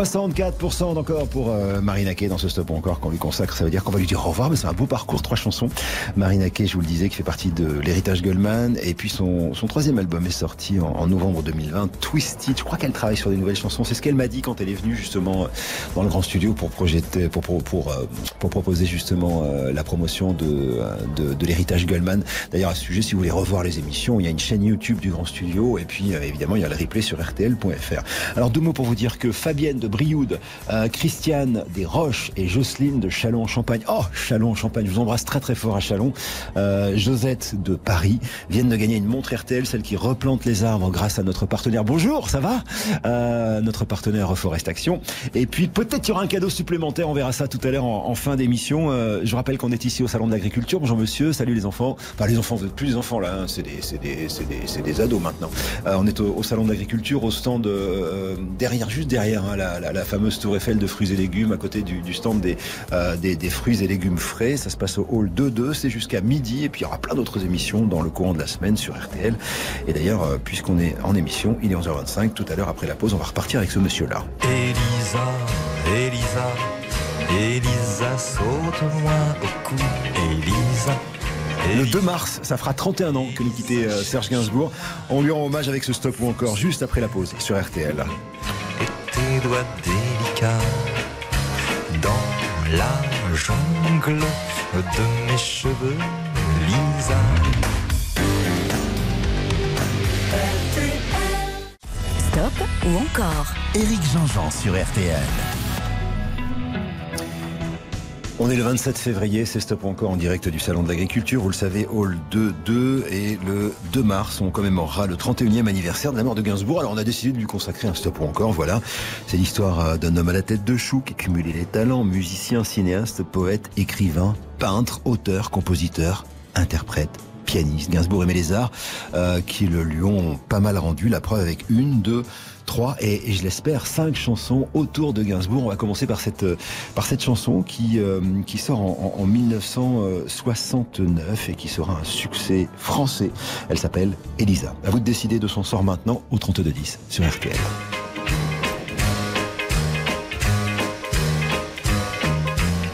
64% d'encore pour euh, Marina Kay dans ce stop encore qu'on lui consacre. Ça veut dire qu'on va lui dire au revoir, mais c'est un beau parcours, trois chansons. Marina Kay, je vous le disais, qui fait partie de l'héritage Goldman. Et puis son, son troisième album est sorti en, novembre 2020, Twisted. Je crois qu'elle travaille sur des nouvelles chansons. C'est ce qu'elle m'a dit quand elle est venue justement dans le grand studio pour projeter, pour, pour, pour, euh, pour proposer justement euh, la promotion de, euh, de, de l'héritage Goldman. D'ailleurs, à ce sujet, si vous voulez revoir les émissions, il y a une chaîne YouTube du grand studio. Et puis, euh, évidemment, il y a le replay sur rtl.fr. Alors, deux mots pour vous dire que Fabienne de Brioude, euh, Christiane des Roches et Jocelyne de Chalon-en-Champagne. Oh, Chalon-en-Champagne, je vous embrasse très très fort à Chalon. Euh, Josette de Paris viennent de gagner une montre RTL, celle qui replante les arbres grâce à notre partenaire. Bonjour, ça va? Euh, Notre partenaire Forest Action. Et puis peut-être il y aura un cadeau supplémentaire, on verra ça tout à l'heure en, fin d'émission. Euh, je rappelle qu'on est ici au Salon de l'Agriculture. Bonjour monsieur, salut les enfants. Enfin les enfants, vous êtes plus les enfants là, hein, c'est des, des, des, des ados maintenant. Euh, on est au, au Salon de l'Agriculture, au stand euh, derrière, juste derrière hein, la, la fameuse tour Eiffel de fruits et légumes à côté du, du stand des, euh, des, des fruits et légumes frais. Ça se passe au hall 2-2, c'est jusqu'à midi. Et puis il y aura plein d'autres émissions dans le courant de la semaine sur RTL. Et d'ailleurs, euh, puisqu'on est en émission, il est 11h25. Tout à l'heure, après la pause, on va repartir avec ce monsieur-là. Elisa, Elisa, Elisa, saute-moi au cou, Elisa. Le 2 mars, ça fera 31 ans que nous quittait euh, Serge Gainsbourg. On lui rend hommage avec ce stop ou encore juste après la pause sur RTL. Tes doigts délicats dans la jungle de mes cheveux, Lisa. Stop ou encore? Éric Jean-Jean sur RTL. On est le 27 février, c'est Stop encore en direct du Salon de l'Agriculture. Vous le savez, Hall 2-2 et le 2 mars, on commémorera le 31e anniversaire de la mort de Gainsbourg. Alors on a décidé de lui consacrer un Stop encore, voilà. C'est l'histoire euh, d'un homme à la tête de chou qui cumulait les talents, musicien, cinéaste, poète, écrivain, peintre, auteur, compositeur, interprète, pianiste. Gainsbourg aimait les arts, euh, qui le lui ont pas mal rendu. La preuve avec une, deux, trois et, je l'espère cinq chansons autour de Gainsbourg. On va commencer par cette euh, par cette chanson qui euh, qui sort en 1969 et qui sera un succès français. Elle s'appelle Elisa. À vous de décider de son sort maintenant au 3210 sur RTL.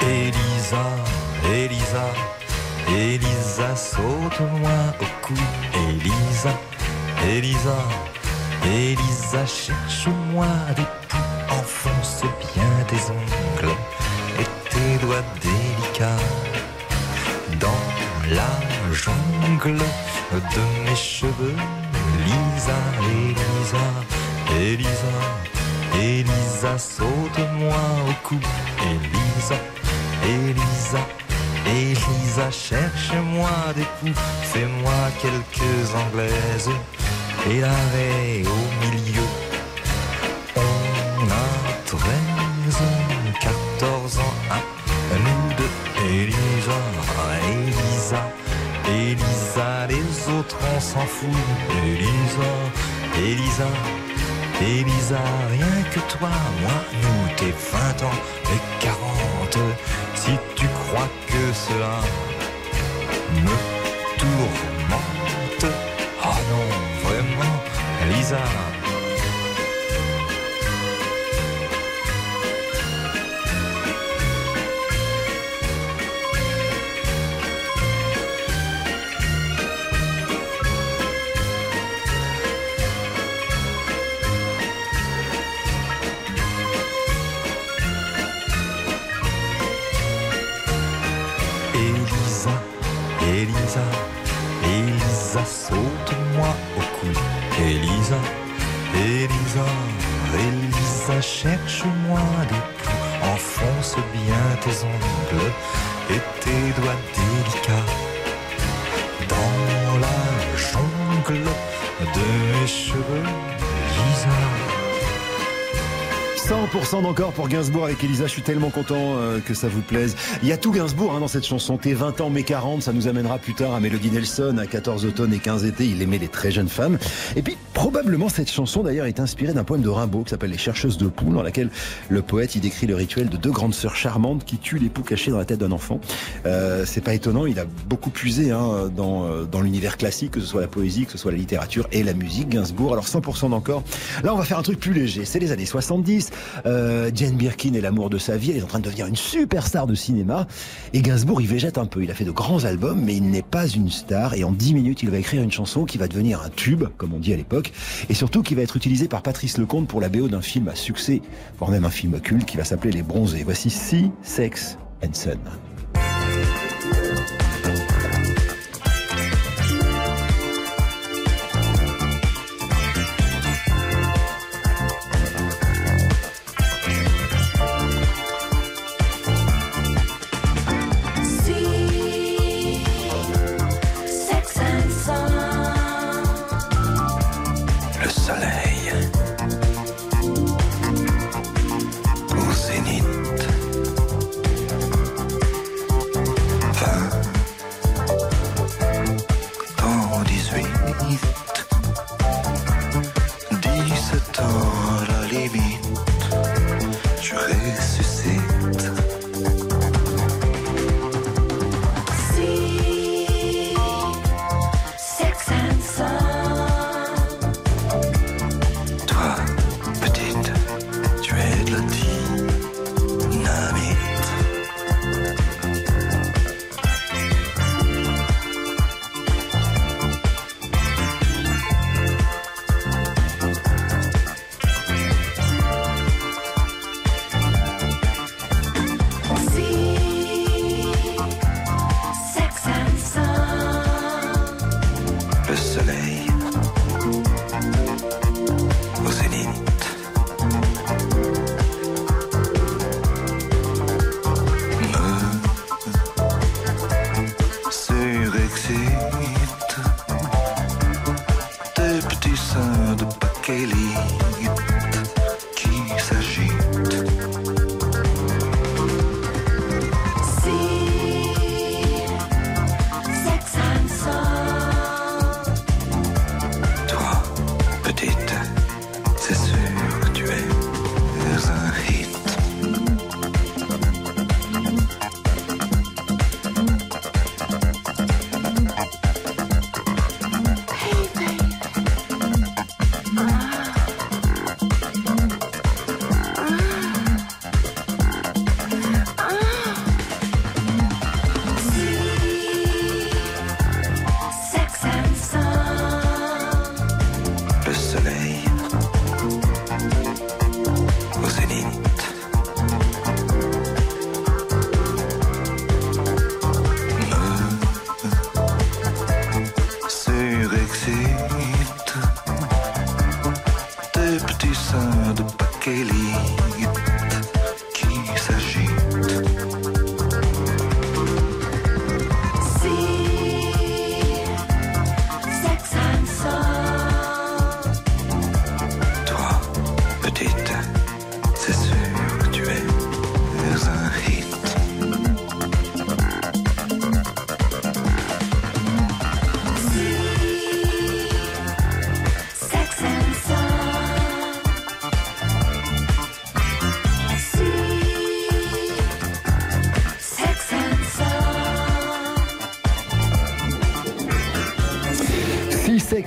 Elisa, Elisa, Elisa, saute-moi au cou, Elisa, Elisa, Elisa, cherche-moi des poux, enfonce bien tes ongles et tes doigts délicats. Dans la jungle de mes cheveux, Lisa, Elisa, Elisa, Elisa, saute-moi au cou, Elisa, Elisa, Elisa, cherche-moi des coups, fais-moi quelques anglaises et l'arrêt au milieu. On a 13, 14 ans, à nous deux, Elisa, Elisa, Elisa, les autres on s'en fout, Elisa, Elisa. Elisa, rien que toi, moi, nous, tes 20 ans et 40. Si tu crois que cela me tourmente, Elisa, Elisa, Elisa, saute-moi au cou. Elisa, Elisa, Elisa, cherche-moi des poux. Enfonce bien tes ongles et tes doigts délicats dans la jungle de mes cheveux. 100% d'encore pour Gainsbourg avec Elisa. Je suis tellement content euh, que ça vous plaise. Il y a tout Gainsbourg hein, dans cette chanson. T'es 20 ans, mais 40. Ça nous amènera plus tard à Melody Nelson, à 14 automnes et 15 étés. Il aimait les très jeunes femmes. Et puis, probablement, cette chanson d'ailleurs est inspirée d'un poème de Rimbaud qui s'appelle Les chercheuses de poux, dans laquelle le poète y décrit le rituel de deux grandes sœurs charmantes qui tuent les poux cachés dans la tête d'un enfant. Euh, c'est pas étonnant. Il a beaucoup puisé hein, dans, euh, dans l'univers classique, que ce soit la poésie, que ce soit la littérature et la musique. Gainsbourg. Alors 100% d'encore. Là, on va faire un truc plus léger. C'est les années 70. Euh, Jane Birkin est l'amour de sa vie. Elle est en train de devenir une superstar de cinéma. Et Gainsbourg, il végète un peu. Il a fait de grands albums, mais il n'est pas une star. Et en 10 minutes, il va écrire une chanson qui va devenir un tube, comme on dit à l'époque. Et surtout, qui va être utilisée par Patrice Lecomte pour la BO d'un film à succès, voire même un film culte qui va s'appeler Les Bronzés. Voici Sea, Sex and Sun.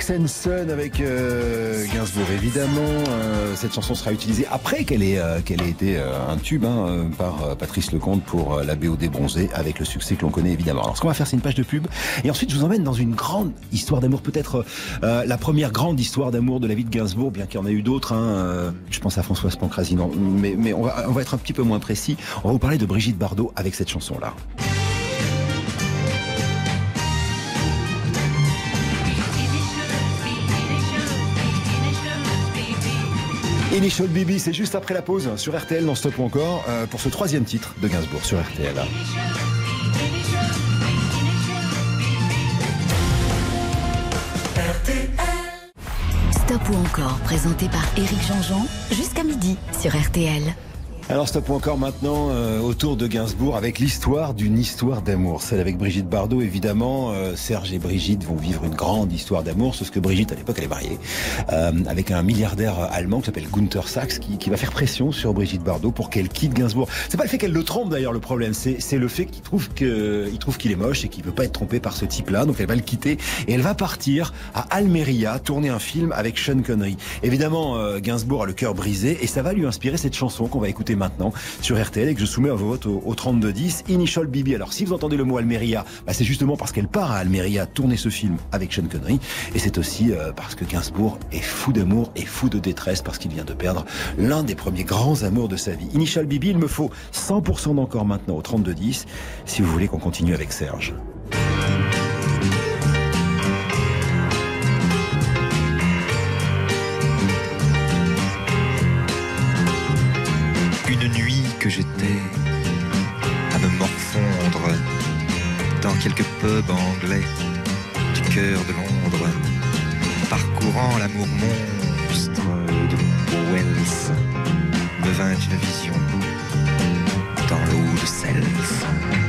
Son avec euh, Gainsbourg, évidemment. Euh, cette chanson sera utilisée après qu'elle ait, euh, qu'elle ait été euh, un tube hein, par Patrice Lecomte pour la BO des bronzés, avec le succès que l'on connaît évidemment. Alors ce qu'on va faire, c'est une page de pub. Et ensuite, je vous emmène dans une grande histoire d'amour, peut-être la première grande histoire d'amour de la vie de Gainsbourg, bien qu'il y en ait eu d'autres. Hein, je pense à Françoise Pancrazi, non, mais, mais on, va, on va être un petit peu moins précis. On va vous parler de Brigitte Bardot avec cette chanson-là. Initial BB, c'est juste après la pause sur RTL dans Stop ou encore euh, pour ce troisième titre de Gainsbourg sur RTL. Stop ou encore, présenté par Éric Jean-Jean, jusqu'à midi sur RTL. Alors stop encore maintenant euh, autour de Gainsbourg avec l'histoire d'une histoire d'amour. Celle avec Brigitte Bardot évidemment. Euh, Serge et Brigitte vont vivre une grande histoire d'amour. Ce que Brigitte à l'époque elle est mariée euh, avec un milliardaire allemand qui s'appelle Gunther Sachs qui, qui va faire pression sur Brigitte Bardot pour qu'elle quitte Gainsbourg. C'est pas le fait qu'elle le trompe d'ailleurs le problème, c'est le fait qu'il trouve qu'il est moche et qu'il veut pas être trompé par ce type-là. Donc elle va le quitter et elle va partir à Almeria tourner un film avec Sean Connery. Évidemment euh, Gainsbourg a le cœur brisé et ça va lui inspirer cette chanson qu'on va écouter maintenant sur RTL et que je soumets vos votes au, au 3210. Initial Bibi. Alors si vous entendez le mot Almeria, bah, c'est justement parce qu'elle part à Almeria tourner ce film avec Sean Connery et c'est aussi euh, parce que Gainsbourg est fou d'amour et fou de détresse parce qu'il vient de perdre l'un des premiers grands amours de sa vie. Initial Bibi, il me faut 100% d'encore maintenant au 3210 si vous voulez qu'on continue avec Serge. Que j'étais à me morfondre dans quelques pubs anglais du cœur de Londres, parcourant l'amour monstre de Wells, me vint une vision dans l'eau de Self.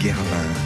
D'essence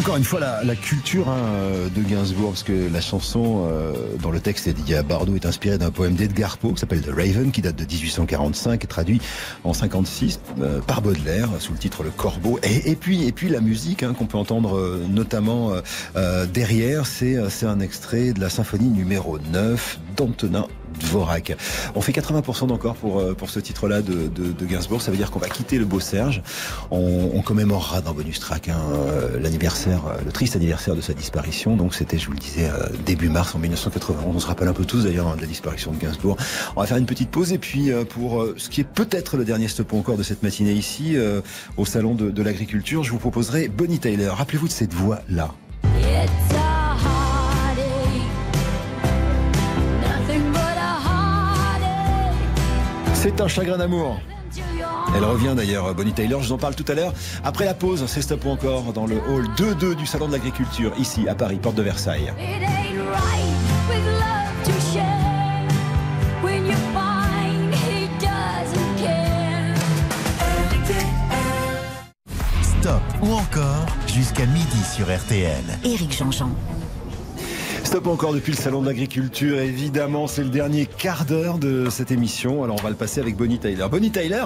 encore une fois la, la culture hein, euh, de Gainsbourg, parce que la chanson euh, dont le texte est dédié à Bardot est inspirée d'un poème d'Edgar Poe qui s'appelle The Raven, qui date de 1845 et traduit en 56 euh, par Baudelaire sous le titre Le Corbeau. Et, et puis et puis la musique hein, qu'on peut entendre euh, notamment euh, euh, derrière, c'est c'est un extrait de la symphonie numéro 9 d'Antonin On fait 80% d'encore pour, euh, pour ce titre-là de, de, de Gainsbourg. Ça veut dire qu'on va quitter le beau Serge. On, on commémorera dans Bonus Track hein, euh, l'anniversaire, euh, le triste anniversaire de sa disparition. Donc c'était, je vous le disais, début mars en 1991. On se rappelle un peu tous d'ailleurs hein, de la disparition de Gainsbourg. On va faire une petite pause et puis pour ce qui est peut-être le dernier stop encore de cette matinée ici, au salon de, de l'agriculture, je vous proposerai Bonnie Tyler. Rappelez-vous de cette voix-là. C'est un chagrin d'amour. Elle revient d'ailleurs, Bonnie Taylor, je vous en parle tout à l'heure. Après la pause, c'est stop ou encore dans le hall 2-2 du Salon de l'Agriculture, ici à Paris, porte de Versailles. Stop ou encore jusqu'à midi sur RTL. Éric Jean-Jean. Stop encore depuis le Salon de l'Agriculture. Évidemment, c'est le dernier quart d'heure de cette émission. Alors, on va le passer avec Bonnie Tyler. Bonnie Tyler,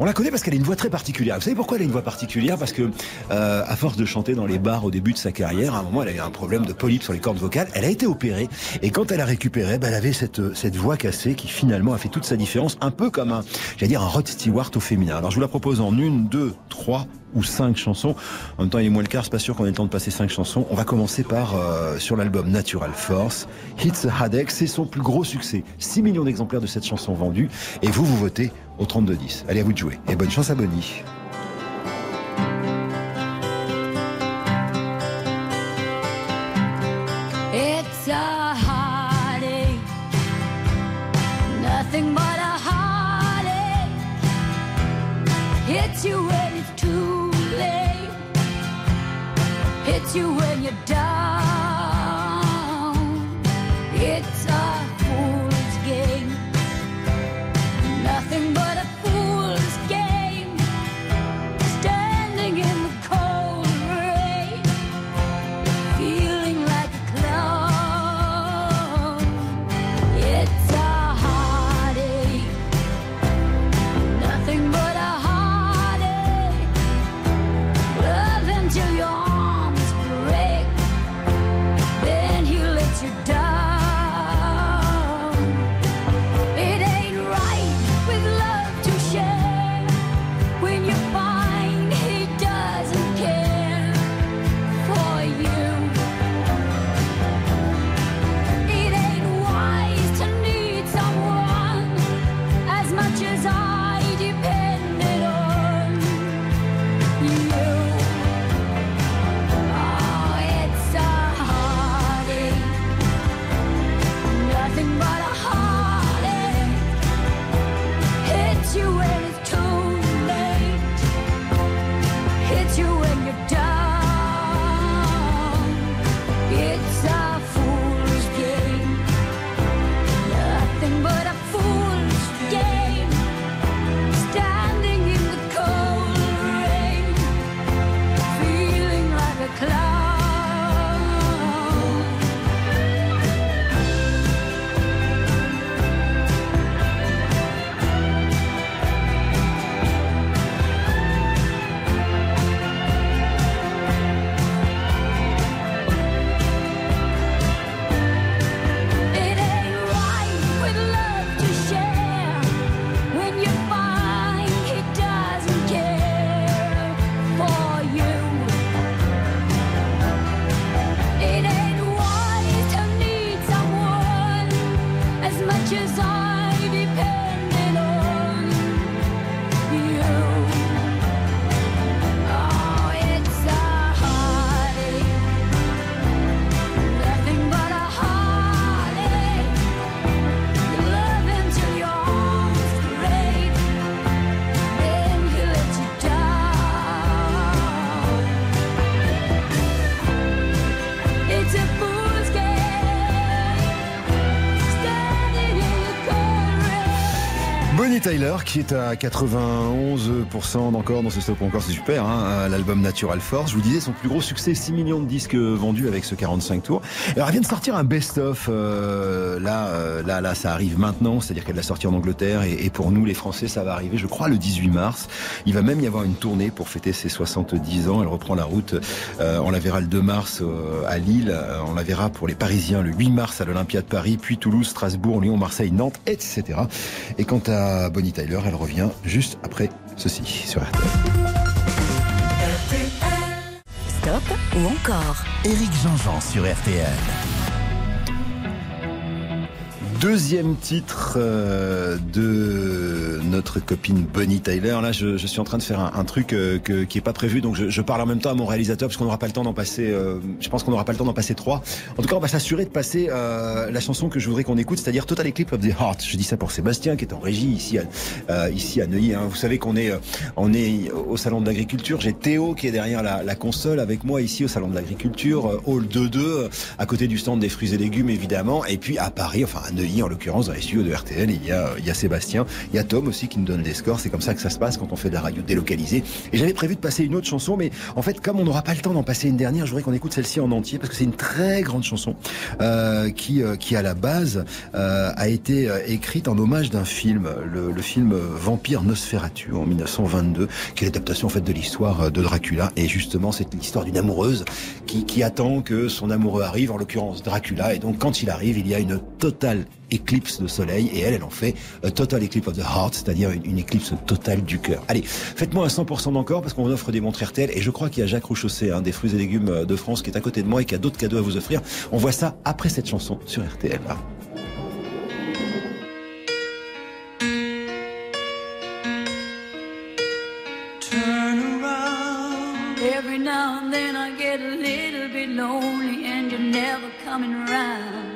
on la connaît parce qu'elle a une voix très particulière. Vous savez pourquoi elle a une voix particulière? Parce que, euh, à force de chanter dans les bars au début de sa carrière, à un moment, elle a eu un problème de polype sur les cordes vocales. Elle a été opérée. Et quand elle a récupéré, ben, elle avait cette, cette voix cassée qui finalement a fait toute sa différence. Un peu comme un, j'allais dire, un Rod Stewart au féminin. Alors, je vous la propose en une, deux, trois ou cinq chansons. En même temps, il est moins le quart, c'est pas sûr qu'on ait le temps de passer cinq chansons. On va commencer par, euh, sur l'album Natural Force, Hits Headache, c'est son plus gros succès. 6 millions d'exemplaires de cette chanson vendus. Et vous, vous votez au 32-10. Allez, à vous de jouer. Et bonne chance à Bonnie. You when Tyler qui est à 91% d'encore dans ce stop encore, c'est super. Hein L'album Natural Force, je vous disais son plus gros succès, 6 millions de disques vendus avec ce 45 tours. Alors elle vient de sortir un best-of. euh, là, euh, là, là, ça arrive maintenant, c'est-à-dire qu'elle l'a sorti en Angleterre et, et pour nous les Français, ça va arriver, je crois, le 18 mars. Il va même y avoir une tournée pour fêter ses 70 ans. Elle reprend la route. Euh, on la verra le 2 mars euh, à Lille. Euh, on la verra pour les Parisiens le 8 mars à l'Olympia de Paris, puis Toulouse, Strasbourg, Lyon, Marseille, Nantes, etc. Et quant à Bonnie Tyler, elle revient juste après ceci sur RTL. Stop ou encore Éric Jean-Jean sur RTL. Deuxième titre euh, de notre copine Bonnie Tyler. Là, je, je suis en train de faire un, un truc euh, que- qui est pas prévu, donc je, je parle en même temps à mon réalisateur parce qu'on n'aura pas le temps d'en passer. euh, je pense qu'on n'aura pas le temps d'en passer trois. En tout cas, on va s'assurer de passer euh, la chanson que je voudrais qu'on écoute, c'est-à-dire Total Eclipse of the Heart. Je dis ça pour Sébastien qui est en régie ici à ici à Neuilly. hein. Vous savez qu'on est on est au salon de l'agriculture. J'ai Théo qui est derrière la, la console avec moi ici au salon de l'agriculture, hall 2-2, euh, à côté du stand des fruits et légumes évidemment. Et puis à Paris, enfin à Neuilly en l'occurrence, dans les de RTL, il y a il y a Sébastien, il y a Tom aussi qui nous donne des scores. C'est comme ça que ça se passe quand on fait de la radio délocalisée. Et j'avais prévu de passer une autre chanson, mais en fait comme on n'aura pas le temps d'en passer une dernière, je voudrais qu'on écoute celle-ci en entier parce que c'est une très grande chanson euh, qui euh, qui à la base euh, a été euh, écrite en hommage d'un film, le, le film Vampire Nosferatu en 1922, qui est l'adaptation en fait de l'histoire euh, de Dracula. Et justement, c'est l'histoire d'une amoureuse qui, qui attend que son amoureux arrive, en l'occurrence Dracula. Et donc, quand il arrive, il y a une totale éclipse de soleil et elle, elle en fait a total eclipse of the heart, c'est-à-dire une, une éclipse totale du cœur. Allez, faites-moi un 100% d'encore parce qu'on offre des montres RTL et je crois qu'il y a Jacques Rouchaussé, hein, des fruits et légumes euh, de France, qui est à côté de moi et qui a d'autres cadeaux à vous offrir. On voit ça après cette chanson sur RTL. Turn around. Every now and then I get a little bit lonely and you're never coming around.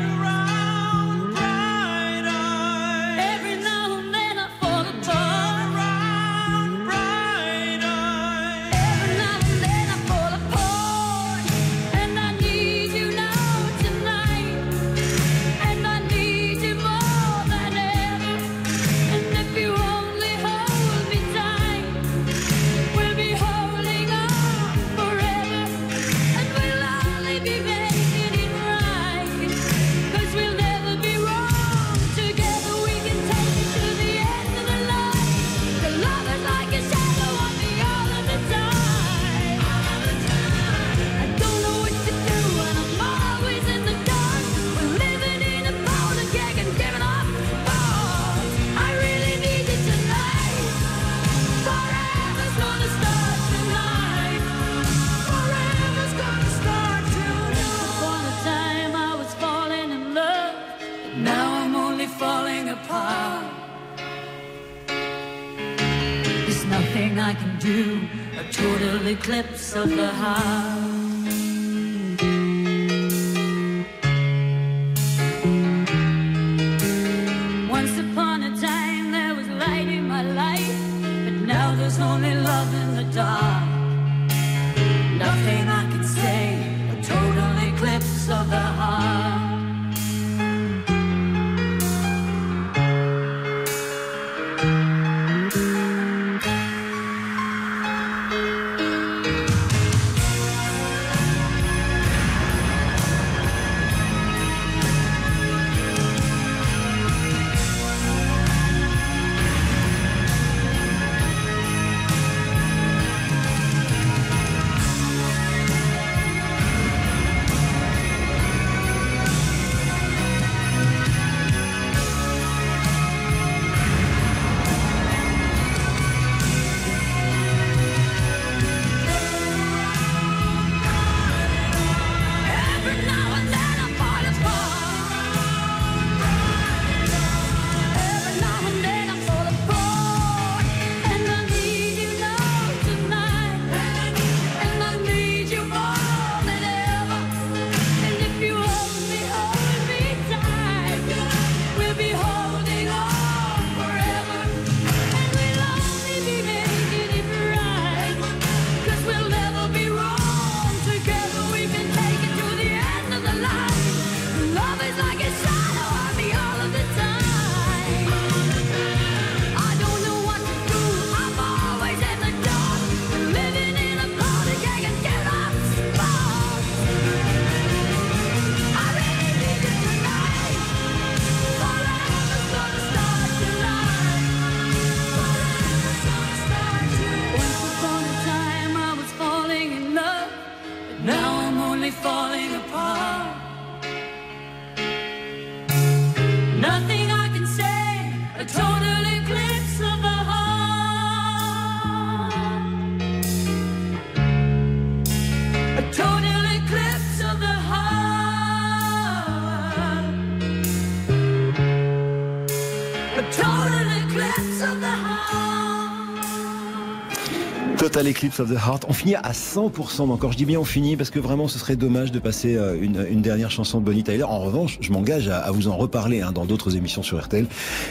Now I'm only falling apart. There's nothing I can do, a total eclipse of the heart. Total Eclipse of the Heart. On finit à 100% d'encore. Je dis bien on finit parce que vraiment ce serait dommage de passer euh, une, une dernière chanson de Bonnie Tyler. En revanche, je m'engage à, à vous en reparler hein, dans d'autres émissions sur RTL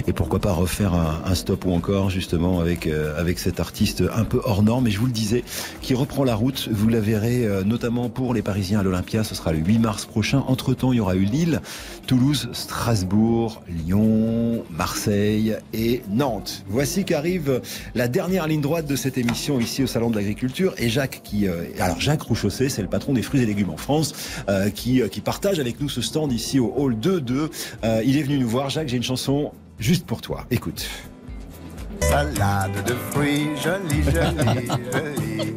et pourquoi pas refaire un, un stop ou encore justement avec euh, avec cet artiste un peu hors norme. Et je vous le disais, qui reprend la route. Vous la verrez euh, notamment pour les Parisiens à l'Olympia. Ce sera le 8 mars prochain. Entre temps, il y aura eu Lille, Toulouse, Strasbourg, Lyon, Marseille et Nantes. Voici qu'arrive la dernière ligne droite de cette émission ici au Salon de l'Agriculture et Jacques qui euh, alors Jacques Rouchaussé, c'est le patron des fruits et légumes en France euh, qui euh, qui partage avec nous ce stand ici au hall 2-2. Euh, il est venu nous voir. Jacques, j'ai une chanson juste pour toi. Écoute. Salade de fruits, jolie, jolie, jolie.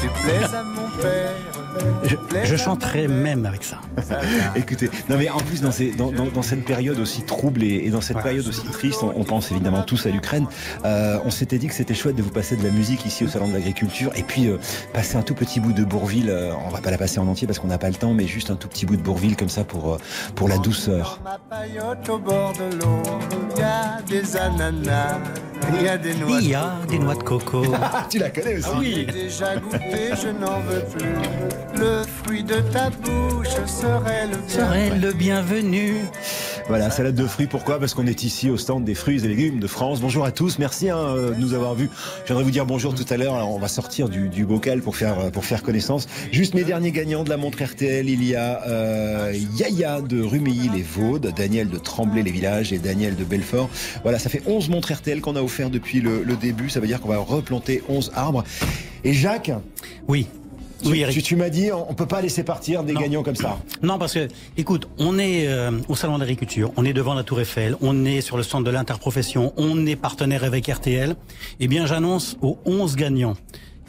Tu plais à mon père. Je, je chanterai même avec ça. Écoutez, non mais en plus dans, ces, dans, dans, dans cette période aussi trouble et, et dans cette période aussi triste, on, on pense évidemment tous à l'Ukraine. Euh, on s'était dit que c'était chouette de vous passer de la musique ici au salon de l'agriculture et puis euh, passer un tout petit bout de Bourville. euh, on va pas la passer en entier parce qu'on n'a pas le temps, mais juste un tout petit bout de Bourville comme ça pour euh, pour la douceur. ma paillote au bord de l'eau. Il y a des ananas, il y a des noix. Des de coco. Ah, tu la connais aussi. J'ai déjà goûté, je n'en veux plus. Le fruit de ta bouche serait le Serait le bienvenu. Voilà, salade de fruits. Pourquoi? Parce qu'on est ici au stand des fruits et légumes de France. Bonjour à tous. Merci hein, euh, de nous avoir vus. Je viendrai vous dire bonjour tout à l'heure. Alors, on va sortir du, du bocal pour faire euh, pour faire connaissance. Juste mes derniers gagnants de la montre RTL. Il y a euh, Yaya de Rumilly les Vaudes, Daniel de Tremblay les Villages et Daniel de Belfort. Voilà, ça fait 11 montres RTL qu'on a offert depuis le, le début. Ça veut dire qu'on va replanter 11 arbres. Et Jacques, Oui. Tu, Oui, Eric. tu, tu m'as dit, on on peut pas laisser partir des Non. gagnants comme ça. Non, parce que, écoute, on est euh, au Salon de l'Agriculture, on est devant la Tour Eiffel, on est sur le stand de l'interprofession, on est partenaire avec RTL. Eh bien, j'annonce aux 11 gagnants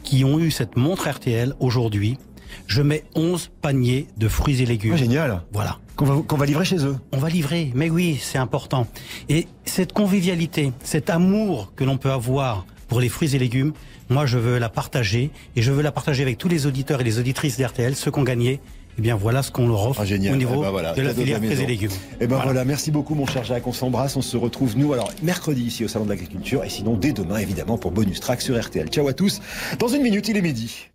qui ont eu cette montre RTL aujourd'hui, je mets 11 paniers de fruits et légumes. Ah, génial. Voilà. Qu'on va, qu'on va livrer chez eux. On va livrer, mais oui, c'est important. Et cette convivialité, cet amour que l'on peut avoir pour les fruits et légumes, moi je veux la partager et je veux la partager avec tous les auditeurs et les auditrices d'RTL, ceux qui ont gagné. Eh bien voilà ce qu'on leur offre Ah, au niveau Eh ben voilà, de la filière la fruits maison. et légumes. Et ben voilà. merci beaucoup mon cher Jacques, on s'embrasse, on se retrouve nous alors mercredi ici au Salon de l'Agriculture et sinon dès demain évidemment pour Bonus Track sur RTL. Ciao à tous, dans une minute il est midi.